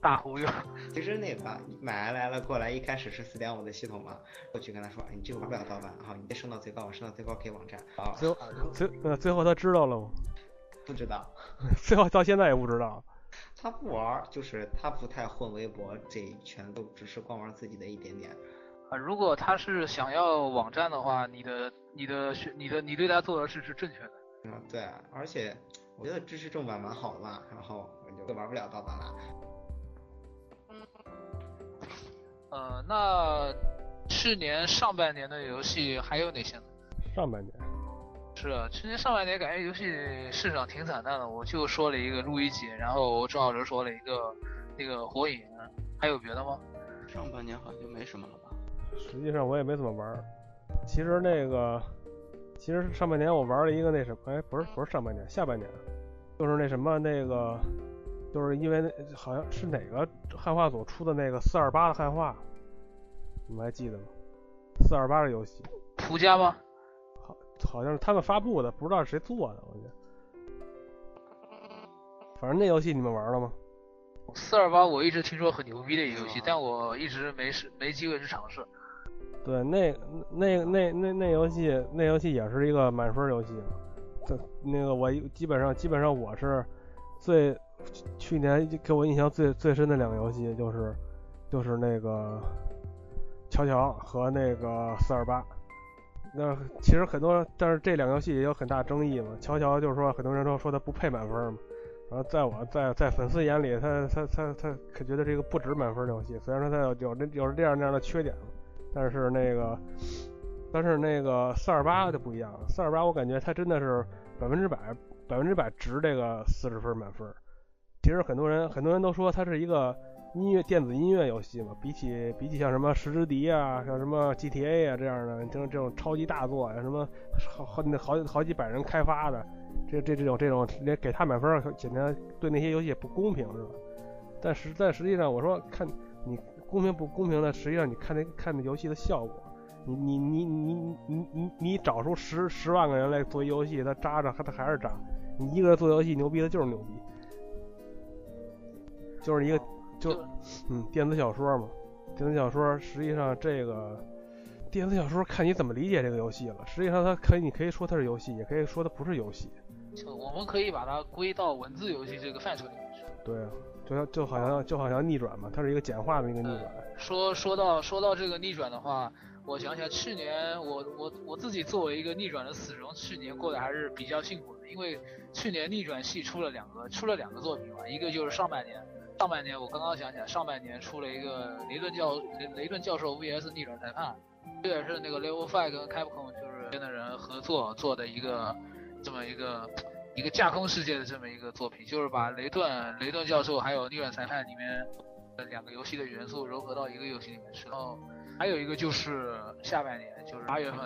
大忽悠。(laughs) 其实那把买来了过来，一开始是四点五的系统嘛，过去跟他说，哎，你这个玩不了盗版，然后你得升到最高，升到最高可以网站。啊，最后最呃最后他知道了吗？不知道，(laughs) 最后到现在也不知道。他不玩，就是他不太混微博这一圈，都只是光玩自己的一点点。啊，如果他是想要网站的话，你的、你的、选你的、你对他做的事是正确的。嗯，对，而且我觉得支持正版蛮好的嘛，然后我就玩不了盗版了。呃，那去年上半年的游戏还有哪些呢？上半年是啊，去年上半年感觉游戏市场挺惨淡的，我就说了一个路易吉，然后赵老师说了一个那个火影，还有别的吗？上半年好像就没什么了吧？实际上我也没怎么玩儿。其实那个，其实上半年我玩了一个那什么，哎，不是不是上半年，下半年，就是那什么那个，就是因为那好像是哪个汉化组出的那个四二八的汉化，你们还记得吗？四二八的游戏，蒲家吗？好好像是他们发布的，不知道是谁做的，我觉得。反正那游戏你们玩了吗？四二八我一直听说很牛逼的一个游戏，但我一直没试没机会去尝试。对，那那那那那游戏，那游戏也是一个满分游戏嘛。这那个我基本上基本上我是最去年给我印象最最深的两个游戏就是就是那个乔乔和那个四二八。那其实很多，但是这两个游戏也有很大争议嘛。乔乔就是说很多人都说他不配满分嘛，然后在我在在粉丝眼里，他他他他可觉得这个不值满分的游戏，虽然说它有有这有这样那样的缺点。但是那个，但是那个四二八就不一样了。四二八我感觉它真的是百分之百百分之百值这个四十分满分。其实很多人很多人都说它是一个音乐电子音乐游戏嘛，比起比起像什么石之笛啊，像什么 GTA 啊这样的这种这种超级大作呀、什么好好好好几百人开发的，这这这种这种连给他满分简单对那些游戏也不公平是吧？但实但实际上我说看你。公平不公平的，实际上你看那看那游戏的效果，你你你你你你你找出十十万个人来做游戏，他渣着他他还是渣，你一个人做游戏牛逼，的就是牛逼，就是一个就嗯电子小说嘛，电子小说实际上这个电子小说看你怎么理解这个游戏了，实际上它可以你可以说它是游戏，也可以说它不是游戏，就我们可以把它归到文字游戏这个范畴里面去。对啊。就像就好像就好像逆转嘛，它是一个简化的一个逆转。呃、说说到说到这个逆转的话，我想起来去年我我我自己作为一个逆转的死忠，去年过得还是比较幸福的，因为去年逆转系出了两个出了两个作品嘛，一个就是上半年，上半年我刚刚想起来，上半年出了一个雷顿教雷雷顿教授 VS 逆转裁判，这也是那个 Level Five 跟 Capcom 就是跟的人合作做的一个这么一个。一个架空世界的这么一个作品，就是把雷顿、雷顿教授还有逆转裁判里面的两个游戏的元素融合到一个游戏里面去。然后还有一个就是下半年，就是八月份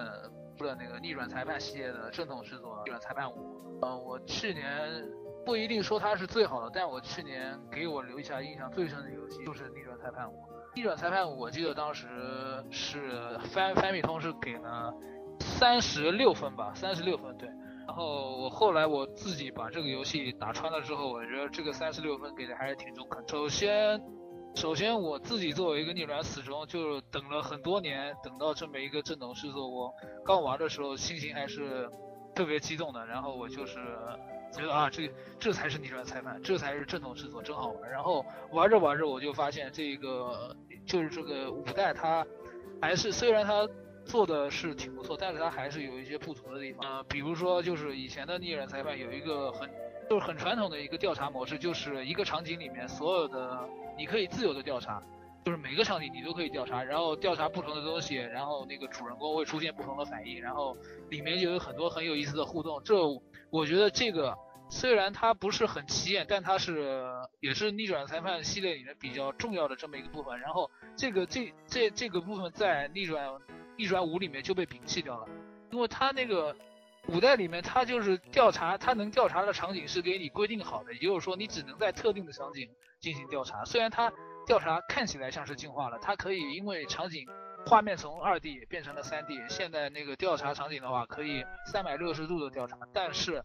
出了那个逆转裁判系列的正统制作《逆转裁判五》。呃，我去年不一定说它是最好的，但我去年给我留下印象最深的游戏就是《逆转裁判五》。《逆转裁判五》我记得当时是翻翻米通是给了三十六分吧，三十六分对。然后我后来我自己把这个游戏打穿了之后，我觉得这个三十六分给的还是挺中肯。首先，首先我自己作为一个逆转死忠，就等了很多年，等到这么一个正统制作，我刚玩的时候心情还是特别激动的。然后我就是觉得啊，这这才是逆转裁判，这才是正统制作，真好玩。然后玩着玩着，我就发现这个就是这个五代它还是虽然它。做的是挺不错，但是它还是有一些不足的地方。呃，比如说就是以前的逆转裁判有一个很就是很传统的一个调查模式，就是一个场景里面所有的你可以自由的调查，就是每个场景你都可以调查，然后调查不同的东西，然后那个主人公会出现不同的反应，然后里面就有很多很有意思的互动。这我觉得这个虽然它不是很起眼，但它是也是逆转裁判系列里面比较重要的这么一个部分。然后这个这这这个部分在逆转。逆转五里面就被摒弃掉了，因为它那个五代里面，它就是调查，它能调查的场景是给你规定好的，也就是说你只能在特定的场景进行调查。虽然它调查看起来像是进化了，它可以因为场景画面从二 D 变成了三 D，现在那个调查场景的话可以三百六十度的调查，但是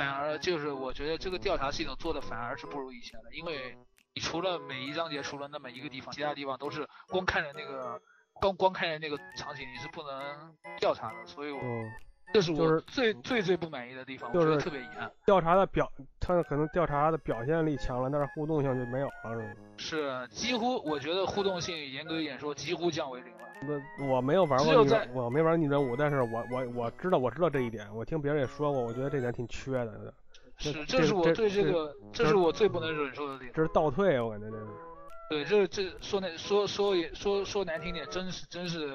反而就是我觉得这个调查系统做的反而是不如以前的，因为你除了每一章节除了那么一个地方，其他地方都是光看着那个。光光看着那个场景，你是不能调查的，所以我这是我最最最不满意的地方，就是特别遗憾。调查的表，他可能调查的表现力强了，但是互动性就没有了，是吗？是，几乎我觉得互动性严格一点说，几乎降为零了。那我没有玩过我没玩逆转五，但是我我我知道我知道这一点，我听别人也说过，我觉得这点挺缺的。是，这是我对这个，这是我最不能忍受的地方。这是倒退，我感觉这是。对，这这说难说说也说说难听点，真是真是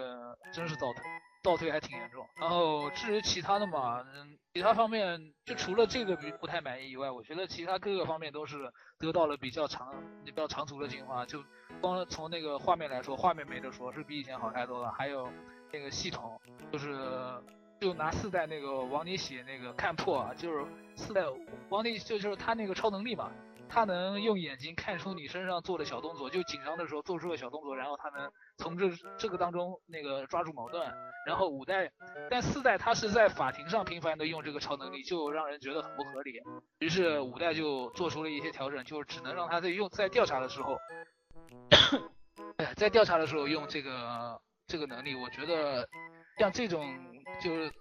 真是倒退，倒退还挺严重。然后至于其他的嘛，嗯，其他方面就除了这个比不太满意以外，我觉得其他各个方面都是得到了比较长比较长足的进化。就光从那个画面来说，画面没得说，是比以前好太多了。还有那个系统，就是就拿四代那个王尼写那个看破，啊，就是四代往里就就是他那个超能力嘛。他能用眼睛看出你身上做的小动作，就紧张的时候做出个小动作，然后他能从这这个当中那个抓住矛盾。然后五代，但四代他是在法庭上频繁的用这个超能力，就让人觉得很不合理。于是五代就做出了一些调整，就是只能让他在用在调查的时候，在调查的时候用这个这个能力。我觉得像这种就是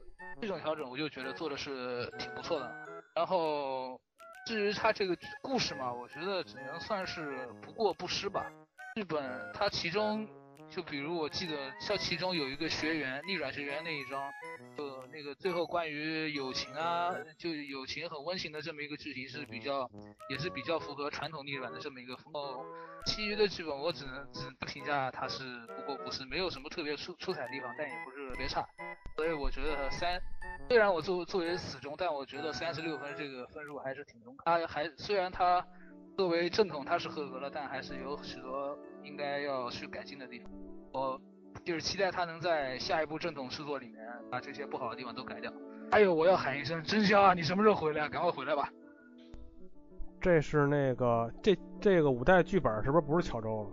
这种调整，我就觉得做的是挺不错的。然后。至于他这个故事嘛，我觉得只能算是不过不失吧。日本他其中，就比如我记得像其中有一个学员逆转学员那一章，就那个最后关于友情啊，就友情很温情的这么一个剧情是比较，也是比较符合传统逆转的这么一个风格。其余的剧本我只能只能评价它是不过不是，没有什么特别出出彩的地方，但也不是特别差。所以我觉得三。虽然我作作为死忠，但我觉得三十六分这个分数还是挺中肯。他还虽然他作为正统它是合格了，但还是有许多应该要去改进的地方。我就是期待他能在下一部正统制作里面把这些不好的地方都改掉。还有我要喊一声真香啊！你什么时候回来？赶快回来吧！这是那个这这个五代剧本是不是不是乔周？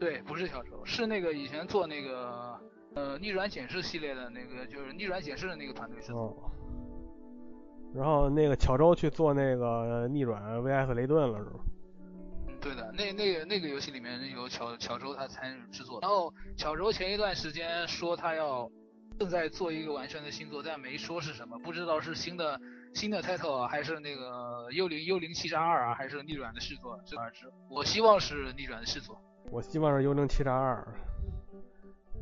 对，不是乔州，是那个以前做那个。呃，逆转检视系列的那个就是逆转检视的那个团队是。哦。然后那个巧周去做那个逆转 VS 雷顿了，是吗？嗯，对的，那那个那个游戏里面有巧巧周他参与制作。然后巧周前一段时间说他要正在做一个完全的新作，但没说是什么，不知道是新的新的 title 还是那个幽灵幽灵七杀二啊，还是逆转的续作，这而知。我希望是逆转的续作。我希望是幽灵七杀二。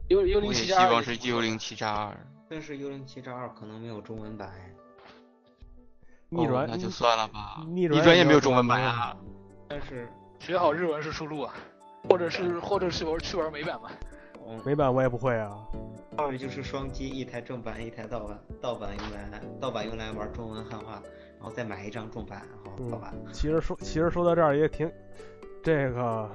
幽幽灵七杀二，希望是幽灵七杀二，但是幽灵七杀二可能没有中文版。逆转那就算了吧，逆转也没有中文版啊。但是学好日文是出路啊，或者是或者是玩去玩美版吧。美版我也不会啊。二就是双机，一台正版，一台盗版，盗版用来盗版用来玩中文汉化，然后再买一张正版，然后盗版。其实说其实说到这儿也挺这个。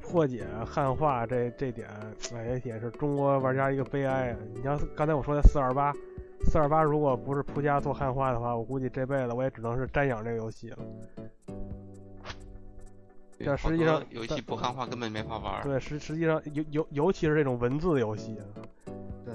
破解汉化这这点，哎，也是中国玩家一个悲哀啊！你像刚才我说的四二八，四二八如果不是铺家做汉化的话，我估计这辈子我也只能是瞻仰这个游戏了。但实际上游戏不汉化根本没法玩儿。对，实实际上尤尤尤其是这种文字游戏，对，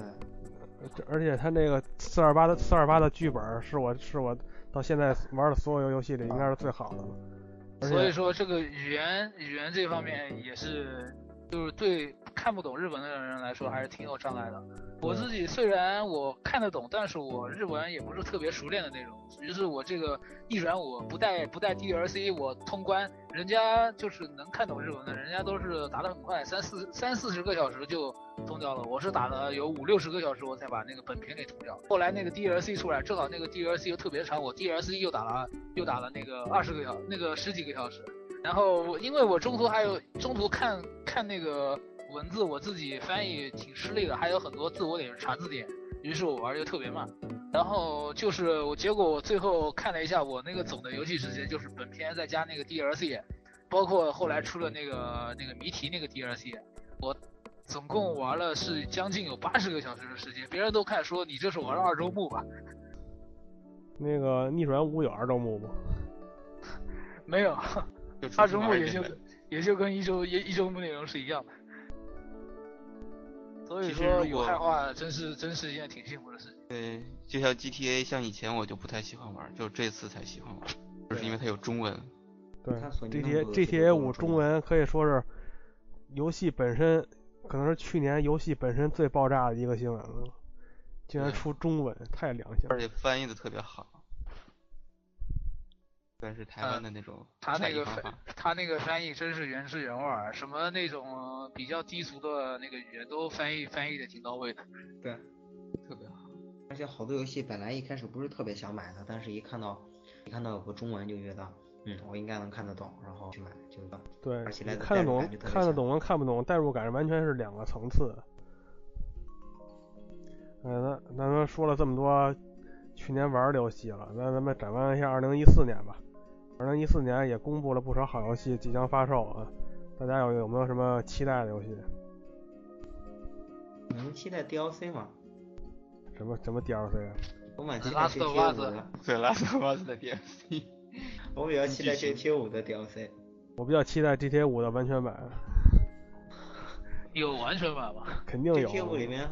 这而且它那个四二八的四二八的剧本是我是我到现在玩的所有游戏里应该是最好的了。所以说这个语言语言这方面也是，就是对看不懂日文的人来说还是挺有障碍的。我自己虽然我看得懂，但是我日文也不是特别熟练的那种。于是我这个一转我不带不带 DLC 我通关，人家就是能看懂日文的，人家都是打得很快，三四三四十个小时就通掉了。我是打了有五六十个小时我才把那个本片给通掉。后来那个 DLC 出来，正好那个 DLC 又特别长，我 DLC 又打了又打了那个二十个小那个十几个小时。然后我因为我中途还有中途看看那个文字，我自己翻译挺吃力的，还有很多字我得查字典，于是我玩就特别慢。然后就是我结果我最后看了一下我那个总的游戏时间，就是本片再加那个 DLC，包括后来出了那个那个谜题那个 DLC，我总共玩了是将近有八十个小时的时间。别人都看说你这是玩了二周目吧？那个逆转五有二周目吗？(laughs) 没有，二周目也就也就跟一周一一周目内容是一样的。所以说有汉化真是真是一件挺幸福的事情。对，就像 GTA，像以前我就不太喜欢玩，就这次才喜欢玩，就是因为它有中文。对，GTA 的 GTA 五中中文可以说是游戏本身，可能是去年游戏本身最爆炸的一个新闻了，竟然出中文，太良心了而。且翻译的特别好，算是台湾的那种嗯他那个。他那个翻译真是原汁原味儿，什么那种比较低俗的那个语言都翻译翻译的挺到位的。对，特别好。而且好多游戏本来一开始不是特别想买的，但是一看到一看到有个中文就觉得，嗯，我应该能看得懂，然后去买，就对而且，看得懂看得懂跟看不懂，代入感完全是两个层次。呃，那那咱们说了这么多去年玩的游戏了，那咱们展望一下二零一四年吧。二零一四年也公布了不少好游戏即将发售啊，大家有有没有什么期待的游戏？能期待 DLC 吗？什么什么 DLC 啊？我蛮期待 of GTA 五的，DLC。(laughs) 我比较期待 GTA 五的 DLC。我比较期待 GTA 五的完全版，(laughs) 有完全版吗？肯定有。GTA 五里面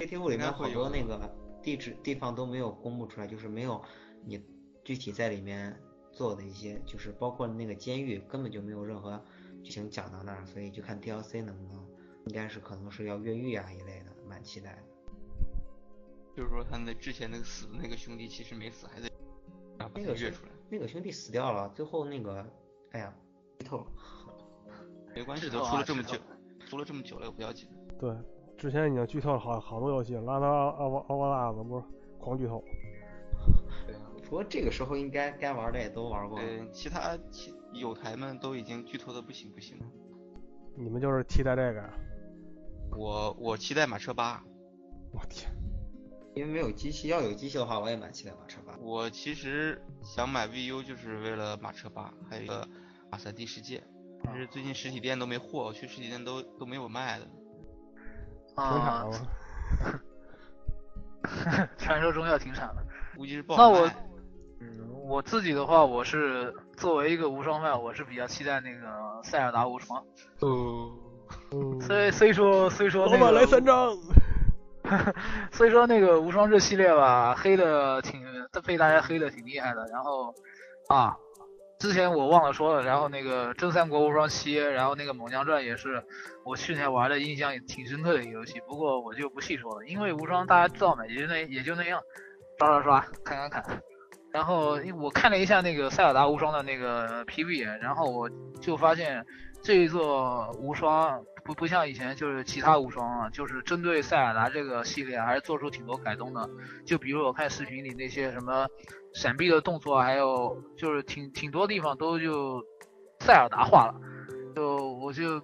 ，GTA 五里面好多那个地址地方都没有公布出来，就是没有你具体在里面做的一些，就是包括那个监狱根本就没有任何剧情讲到那儿，所以就看 DLC 能不能，应该是可能是要越狱啊一类的，蛮期待的。就是说他那之前那个死的那个兄弟其实没死，还在，啊那个兄他约出来。那个兄弟死掉了，最后那个，哎呀，剧透了。没 (laughs) 关系，都出了这么久，出了这么久了也，不要紧。对，之前已经剧透了好好多游戏，拉达奥瓦奥瓦拉子不是狂剧透。过这个时候应该该玩的也都玩过了。呃，其他其友台们都已经剧透的不行不行了。你们就是期待这个？我我期待马车八，我天，因为没有机器，要有机器的话，我也蛮期待马车八。我其实想买 VU 就是为了马车八，还有一个马三 D 世界，但是最近实体店都没货，我去实体店都都没有卖的。停产啊了，吗？(laughs) 传说中要停产了。估计是不那我自己的话，我是作为一个无双派，我是比较期待那个塞尔达无双。哦，嗯，(laughs) 虽虽说虽说老板个来三张。(laughs) 所以说那个无双这系列吧，黑的挺被大家黑的挺厉害的。然后啊，之前我忘了说了，然后那个真三国无双七，然后那个猛将传也是我去年玩的印象也挺深刻的一个游戏。不过我就不细说了，因为无双大家知道嘛，也就那也就那样，刷刷刷，看看看。然后我看了一下那个塞尔达无双的那个 PV，然后我就发现这一座无双不不像以前就是其他无双啊，就是针对塞尔达这个系列还是做出挺多改动的。就比如我看视频里那些什么闪避的动作，还有就是挺挺多地方都就塞尔达化了。就我就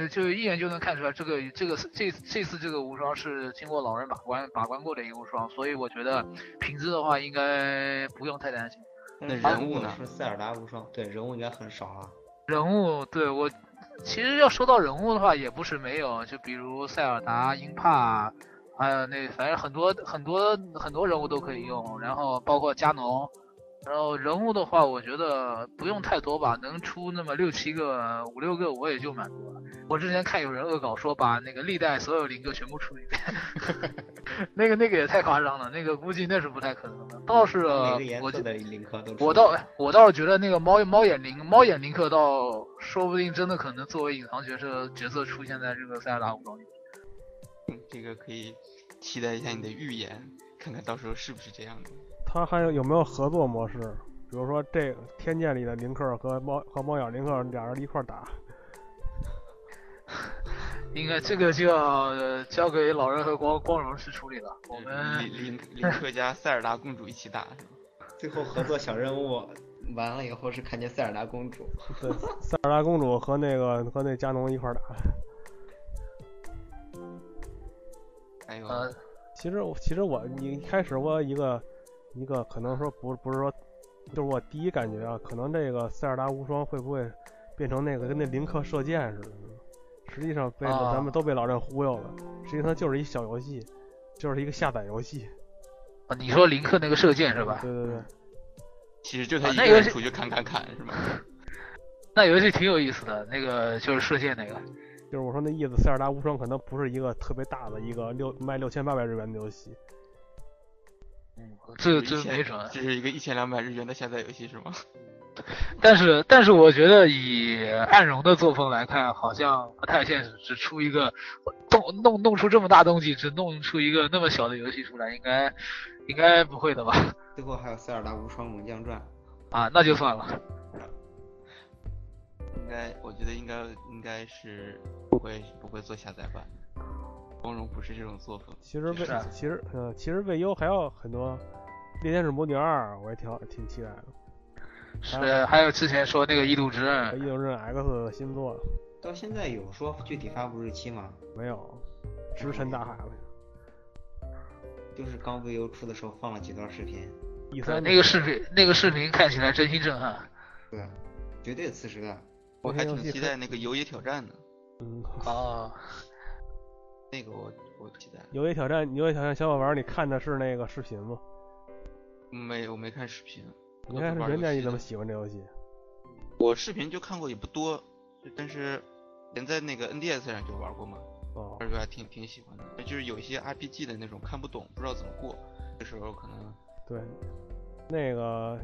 呃就一眼就能看出来，这个这个这这次这个无双是经过老人把关把关过的一个无双，所以我觉得品质的话应该不用太担心。那人物呢是塞尔达无双，对人物应该很少啊。人物对我，其实要说到人物的话，也不是没有，就比如塞尔达、英帕还有那反正很多很多很多人物都可以用，然后包括加农，然后人物的话，我觉得不用太多吧，能出那么六七个、五六个，我也就满足了。我之前看有人恶搞说把那个历代所有林克全部出一遍，(laughs) 那个那个也太夸张了，那个估计那是不太可能的。倒是我觉色的林克都我倒我倒是觉得那个猫猫眼林猫眼林克倒说不定真的可能作为隐藏角色角色出现在这个塞尔达武装里。嗯这个可以期待一下你的预言，看看到时候是不是这样的。它还有有没有合作模式？比如说这个天剑里的林克和猫和猫眼林克俩人一块打，(laughs) 应该这个就要呃交给老人和光光荣去处理了。我们林林林克加塞尔达公主一起打？(laughs) 最后合作小任务完了以后是看见塞尔达公主，(laughs) 对，塞尔达公主和那个和那加农一块打。还有呃其实我其实我你一开始我一个一个可能说不不是说，就是我第一感觉啊，可能这个塞尔达无双会不会变成那个跟那林克射箭似的？实际上被、啊咱们都被老任忽悠了，实际上它就是一小游戏，就是一个下载游戏。啊你说林克那个射箭是吧？对对对，(laughs) 其实就他一个人出去砍砍砍是吗？(laughs) 那游戏挺有意思的，那个就是射箭那个。就是我说那意思，塞尔达无双可能不是一个特别大的一个六卖六千八百日元的游戏。嗯，这一千真没准。这是一个一千两百日元的下载游戏是吗？(laughs) 但是但是我觉得以暗荣的作风来看，好像不太现实，只出一个弄弄弄出这么大东西，只弄出一个那么小的游戏出来，应该应该不会的吧？(laughs) 最后还有塞尔达无双猛将传，啊，那就算了。应该我觉得应该应该是不会不会做下载版的。光荣不是这种作风。其实为其实呃其实未优还有很多，《猎天使魔女二》我也挺好挺期待的，是，还有之前说那个异度之《刃，异度之刃 X》的新作到现在有说具体发布日期吗？没有，石沉大海了。就是刚 VU 出的时候放了几段视频，一三那个视频那个视频看起来真心震撼。对，绝对次时代。我还挺期待那个游野挑战的，嗯，哦，(laughs) 那个我我期待。游戏挑战，游戏挑战小伙伴，你看的是那个视频吗？没我没看视频，你看视我都是玩频，那游戏的你怎么喜欢这游戏？我视频就看过也不多，但是连在那个 NDS 上就玩过嘛，哦，玩着还挺挺喜欢的。就是有一些 RPG 的那种看不懂，不知道怎么过，这时候可能对，那个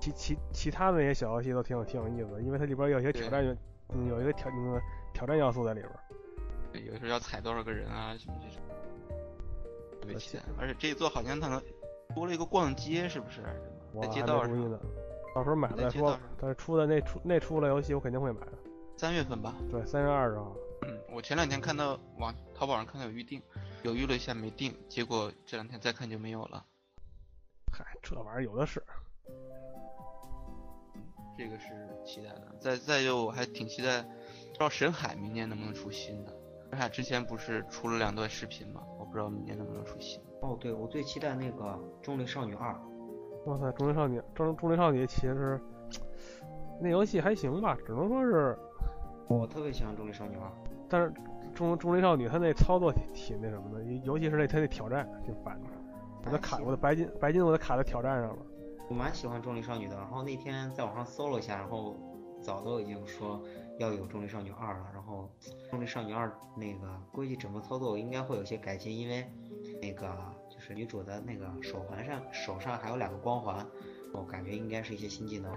其其其他的那些小游戏都挺有挺有意思的，因为它里边有一些挑战元，嗯，有一个挑那个挑战要素在里边。对有时候要踩多少个人啊什么这种，特别而且期待。而且这一座好像它能多了一个逛街，是不是？在街道上，到时候买了再说。但是出的那出那出了游戏，我肯定会买的。三月份吧。对，三月二十号。嗯，我前两天看到网淘宝上看到有预定，犹豫了一下没定，结果这两天再看就没有了。嗨，这玩意儿有的是。这个是期待的。再再就我还挺期待，不知道神海明年能不能出新的。深海之前不是出了两段视频吗？我不知道明年能不能出新。哦，对，我最期待那个《重力少女二》，哇塞，中年少女，中中年少女其实那游戏还行吧，只能说是，我特别喜欢《重力少女二》。但是中中年少女她那操作挺挺那什么的，尤其是那她那挑战挺烦的。我的卡，我的白金白金我的卡在挑战上了。我蛮喜欢《重力少女》的，然后那天在网上搜了一下，然后早都已经说要有《重力少女二》了，然后《重力少女二》那个估计整个操作应该会有些改进，因为那个就是女主的那个手环上手上还有两个光环，我感觉应该是一些新技能。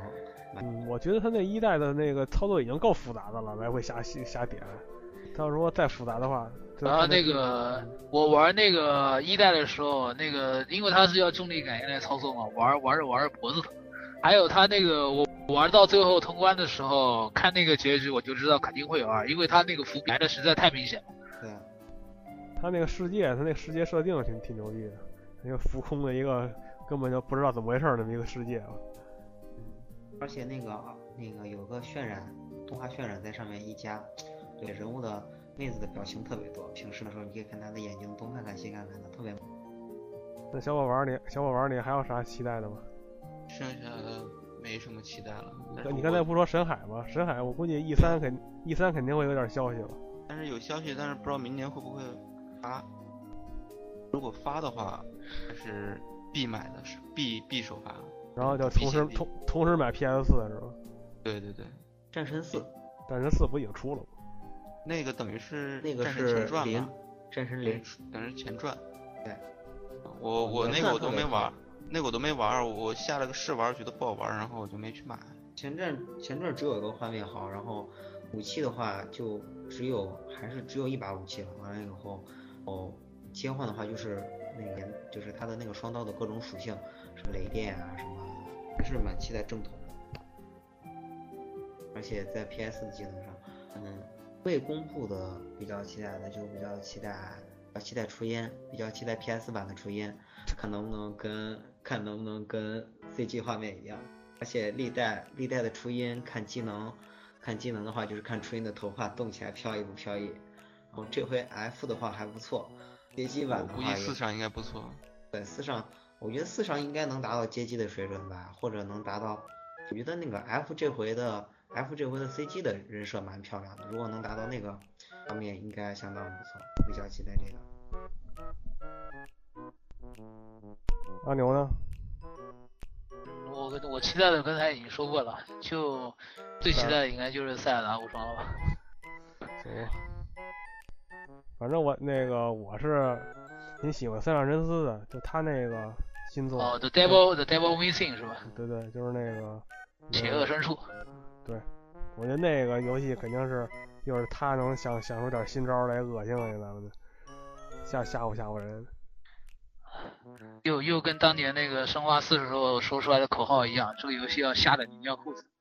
嗯，我觉得他那一代的那个操作已经够复杂的了，来回瞎瞎点。他要如果再复杂的话，就然后那个我玩那个一代的时候，那个因为它是要重力感应来操作嘛，玩玩着玩着脖子疼。还有他那个我玩到最后通关的时候，看那个结局我就知道肯定会有二，因为他那个伏笔埋的实在太明显了。对，他那个世界，他那个世界设定挺挺牛逼的，那个浮空的一个根本就不知道怎么回事儿那么一个世界啊。而且那个那个有个渲染动画渲染在上面一加，对人物的妹子的表情特别多。平时的时候你可以看他的眼睛东看看西看看的，特别美。那小宝玩儿你小宝玩儿你还有啥期待的吗？剩下的没什么期待了。你刚才不说深海吗？深海我估计 E 三肯 E 三肯定会有点消息了。但是有消息，但是不知道明年会不会发。如果发的话，还是必买的，是必必首发。然后就同时同同时买 PS 四是吧？对对对，战神四战神四不已经出了吗？那个等于是那个战神是前传吧，，战神零等于，是前传。对，我我那个我都没玩，那个我都没玩，我下了个试玩，觉得不好玩，然后我就没去买。前阵前阵只有一个画面好，然后武器的话就只有还是只有一把武器了。完了以后，哦，切换的话就是那个就是它的那个双刀的各种属性，什么雷电啊什么，还是蛮期待正统的。而且在 PS 的技能上，嗯，未公布的比较期待的就比较期待，比较期待初音，比较期待 PS 版的初音，看能不能跟看能不能跟 CG 画面一样。而且历代历代的初音看技能，看技能的话就是看初音的头发动起来飘逸不飘逸。然后这回 F 的话还不错，街机版的话估计四上应该不错。对四上，我觉得四上应该能达到街机的水准吧，或者能达到。我觉得那个 F 这回的 F 这回的 CG 的人设蛮漂亮的，如果能达到那个方面，应该相当不错，比较期待这个。阿牛呢？我跟我期待的刚才已经说过了，就最期待的应该就是塞尔达无双了吧。行吧。反正我那个我是挺喜欢三上真司的，就他那个新作，哦，The Devil The Devil Within 是吧？对对，就是那个邪恶深处。对我觉得那个游戏肯定是，又是他能想想出点新招来恶心恶心咱们的，吓吓唬吓唬人。又又跟当年那个生化四时候说出来的口号一样，这个游戏要吓得你尿裤子。(laughs)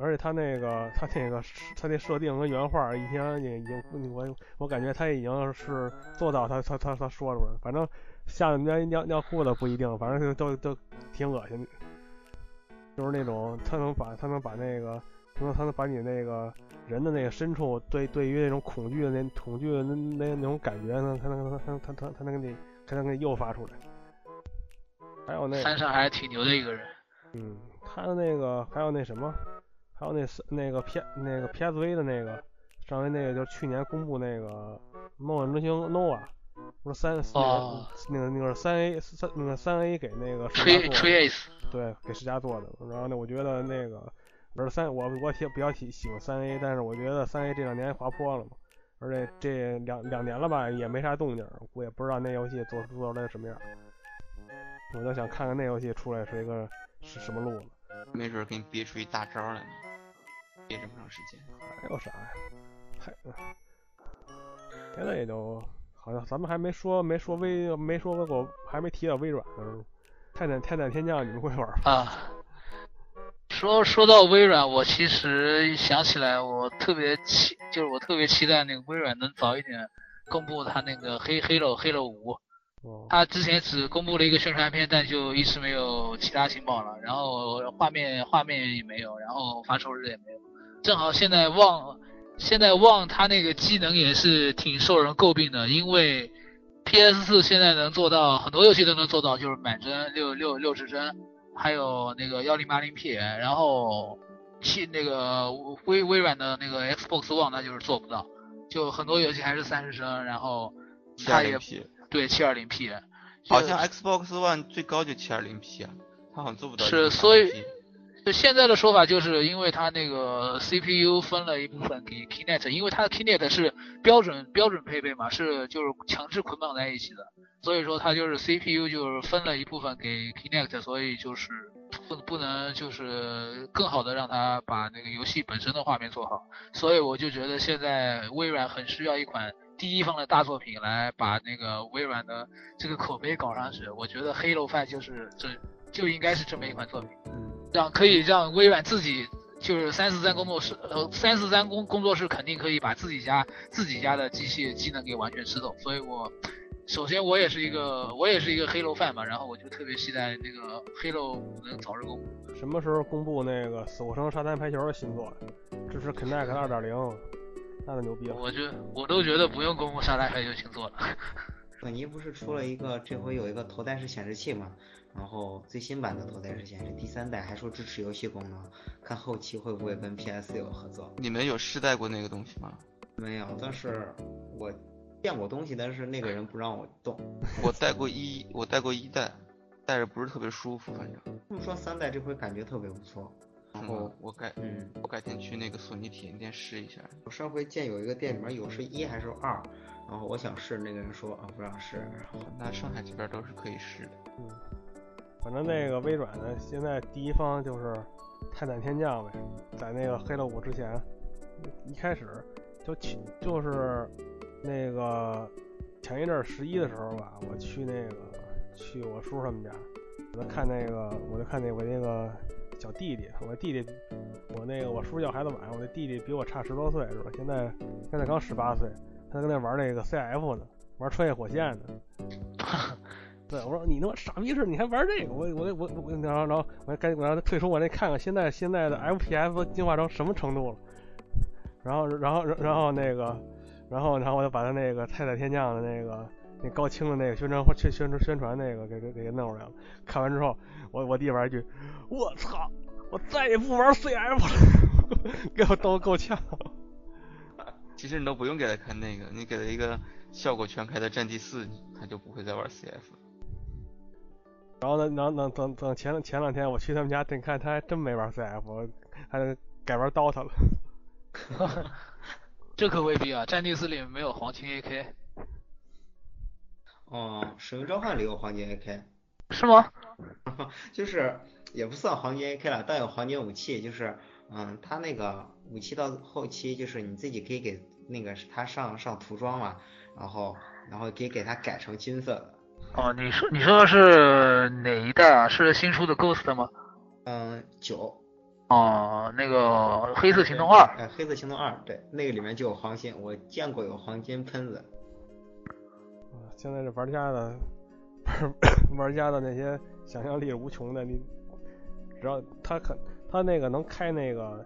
而且他那个他那个他那设定和原画已经已经我我感觉他已经是做到他他他他说出来了，反正吓得尿尿尿裤子不一定，反正就都都挺恶心的。就是那种他能把他能把那个他能他能把你那个人的那个深处对对于那种恐惧的那恐惧的那那那种感觉呢，他能他他他他能给你他能给你诱发出来。还有那山上还是挺牛的一个人。嗯，他的那个还有那什么，还有那是那个 P 那个 PSV 的那个上回那个就是去年公布那个《梦幻之星 NOVA》，不是三哦那个那个那个三 A 三那个三 A 给那个世嘉吹做的吹对，给世嘉做的。然后呢，我觉得那个不是三，我我挺比较喜喜欢三 A，但是我觉得三 A 这两年滑坡了嘛，而且这两两年了吧，也没啥动静，我也不知道那游戏做做出来什么样。我就想看看那游戏出来是一个是什么路子。没准儿给你憋出一大招来呢，憋这么长时间。还有啥呀？还别的也就好像咱们还没说没说微没说过还没提到微软呢。泰坦泰坦天降你们会玩吗？啊，说说到微软，我其实想起来，我特别期，就是我特别期待那个微软能早一点公布它那个黑黑了黑了五。哦，它之前只公布了一个宣传片，但就一直没有其他情报了。然后画面画面也没有，然后发售日也没有。正好现在旺，现在旺它那个机能也是挺受人诟病的，因为 PS 四现在能做到很多游戏都能做到，就是满帧六六六十帧，还有那个幺零八零 P，然后七那个微微软的那个 Xbox One 那就是做不到，就很多游戏还是三十帧，然后它也 720P，对七二零 P，好像 Xbox One 最高就七二零 P 啊，它好像做不到是所以现在的说法就是因为它那个 CPU 分了一部分给 Kinect，因为它的 Kinect 是标准标准配备嘛，是就是强制捆绑在一起的，所以说它就是 CPU 就是分了一部分给 Kinect，所以就是不不能就是更好的让它把那个游戏本身的画面做好，所以我就觉得现在微软很需要一款第一方的大作品来把那个微软的这个口碑搞上去，我觉得 Halo Five 就是这就应该是这么一款作品。嗯，让可以让微软自己就是三四三工作室，呃，三四三工工作室肯定可以把自己家自己家的机器技能给完全吃透。所以我首先我也是一个我也是一个黑楼饭嘛，然后我就特别期待那个黑楼能早日公布。什么时候公布那个死活生沙滩排球的新作？支持 Kinect 二点零，那就牛逼了。我觉我都觉得不用公布沙滩排球星座了。(laughs) 索尼不是出了一个，这回有一个头戴式显示器嘛？然后最新版的头戴式显示，第三代还说支持游戏功能，看后期会不会跟 PS 有合作？你们有试戴过那个东西吗？没有，但是我见过东西，但是那个人不让我动。(laughs) 我戴过一，我带过一代，戴着不是特别舒服，反正。他们说三代这回感觉特别不错。然后我改，嗯，我改天去那个索尼体验店试一下。我上回见有一个店里面有是一还是二，然后我想试，那个人说啊不让试。然后那上海这边都是可以试的。嗯，反正那个微软呢，现在第一方就是泰坦天降呗，在那个黑了五之前，一开始就去就是那个前一阵十一的时候吧，我去那个去我叔他们家，我就看那个我就看那我那个。小弟弟，我弟弟，我那个我叔要孩子晚，我那弟弟比我差十多岁是吧？现在现在刚十八岁，他在那玩那个 CF 呢，玩穿越火线呢。(laughs) 对，我说你他妈傻逼似的，你还玩这个？我我我我，然后然后我赶紧我让他退出我那看看现在现在的 FPS 进化成什么程度了。然后然后然后那个，然后然后我就把他那个泰坦天降的那个那高清的那个宣传宣宣传宣传那个给给给弄出来了。看完之后。我我弟玩一句，我操！我再也不玩 CF 了，(laughs) 给我逗够呛。其实你都不用给他看那个，你给他一个效果全开的战地四，他就不会再玩 CF。然后呢，然后等等等前两前两天我去他们家，你看他还真没玩 CF，还改玩 DOTA 了。(laughs) 这可未必啊，战地四里没有黄金 AK。哦，使命召唤里有黄金 AK。是吗？(laughs) 就是也不算黄金 AK 了，但有黄金武器。就是嗯，他那个武器到后期，就是你自己可以给那个他上上涂装嘛，然后然后可以给他改成金色的。哦，你说你说的是哪一代啊？是新出的 Ghost 吗？嗯，九。哦，那个黑色行动二。哎，黑色行动二，对，那个里面就有黄金，我见过有黄金喷子。现在这玩家的。(coughs) 玩家的那些想象力是无穷的，你只要他可他那个能开那个，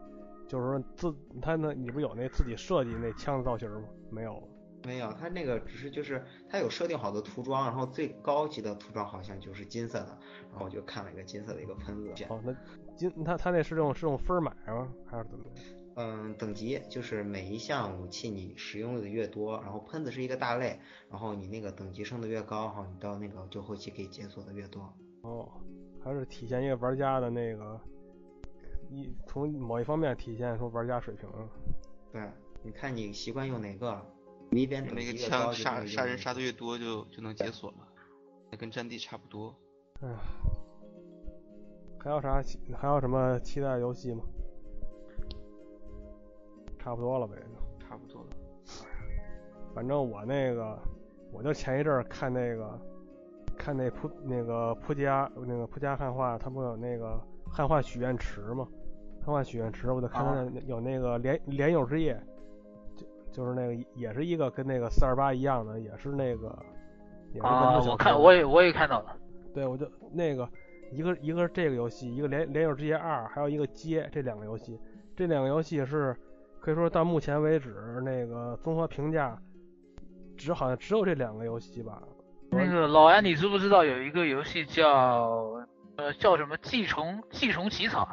就是说自他那你不有那自己设计那枪的造型吗？没有，没有，他那个只是就是他有设定好的涂装，然后最高级的涂装好像就是金色的，然后我就看了一个金色的一个喷子。哦，那金他他那是用是用分买吗？还是怎么？嗯，等级就是每一项武器你使用的越多，然后喷子是一个大类，然后你那个等级升的越高，哈，你到那个就后期可以解锁的越多。哦，还是体现一个玩家的那个一从某一方面体现出玩家水平。对，你看你习惯用哪个，你边等那个枪杀杀人杀的越多就就能解锁了，那跟战地差不多。哎，还有啥还有什么期待游戏吗？差不多了呗，就差不多了。反正我那个，我就前一阵看那个，看那扑那个扑家那个扑家汉化，他不有那个汉化许愿池吗？汉化许愿池，我就看他有那个莲莲友之夜，就就是那个也是一个跟那个四二八一样的，也是那个。啊，我看我也我也看到了。对，我就那个一个一个是这个游戏，一个连连友之夜二，还有一个街这两个游戏，这两个游戏是。可以说到目前为止，那个综合评价，只好像只有这两个游戏吧。那个老安，你知不知道有一个游戏叫呃叫什么《寄虫寄虫起草》？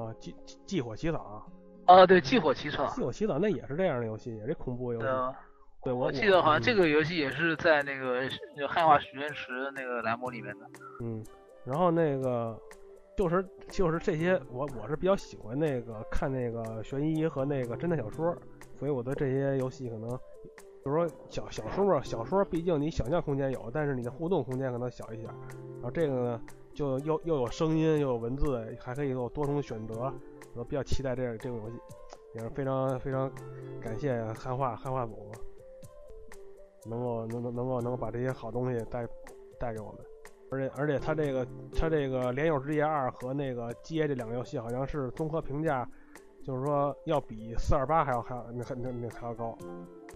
啊，寄寄火起草。啊，对，激火起草。继火起草那也是这样的游戏，也是恐怖游戏。对，我记得好像这个游戏也是在那个汉化许愿池那个栏目里面的。嗯，然后那个。就是就是这些，我我是比较喜欢那个看那个悬疑和那个侦探小说，所以我对这些游戏可能，就是说小小说嘛，小说毕竟你想象空间有，但是你的互动空间可能小一些。然后这个呢，就又又有声音又有文字，还可以有多重选择，我比较期待这样这个游戏，也是非常非常感谢汉化汉化组，能够能能能够能够把这些好东西带带给我们。而且而且，它这个它这个《连友之夜二》和那个《街》这两个游戏，好像是综合评价，就是说要比四二八还要还要那那那还要高。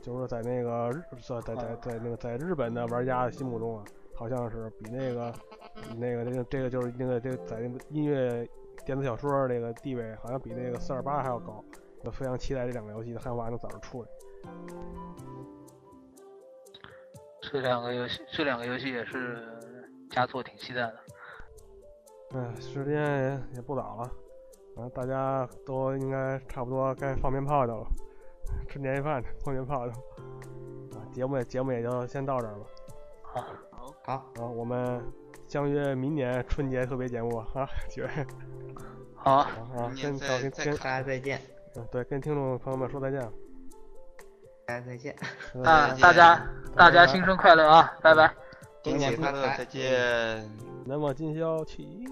就是说，在那个日在在在在那个在日本的玩家的心目中啊，好像是比那个那个那个这个就是那个这个在音乐电子小说这个地位，好像比那个四二八还要高。我非常期待这两个游戏的汉化能早日出来。这两个游戏，这两个游戏也是。加错挺期待的。哎，时间也不早了，啊，大家都应该差不多该放鞭炮去了，吃年夜饭去，放鞭炮去。啊，节目也节目也就先到这儿吧。好，好，好，我们相约明年春节特别节目 (laughs) 啊，几位好，啊啊，跟大家再见，嗯对跟听众朋友们说再见。大家再见，啊大家大家新春快乐啊，拜拜。新年快乐，再见。难忘今宵起，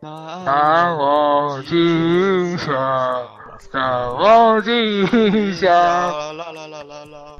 难忘今宵，难忘今宵。啦啦啦啦啦啦。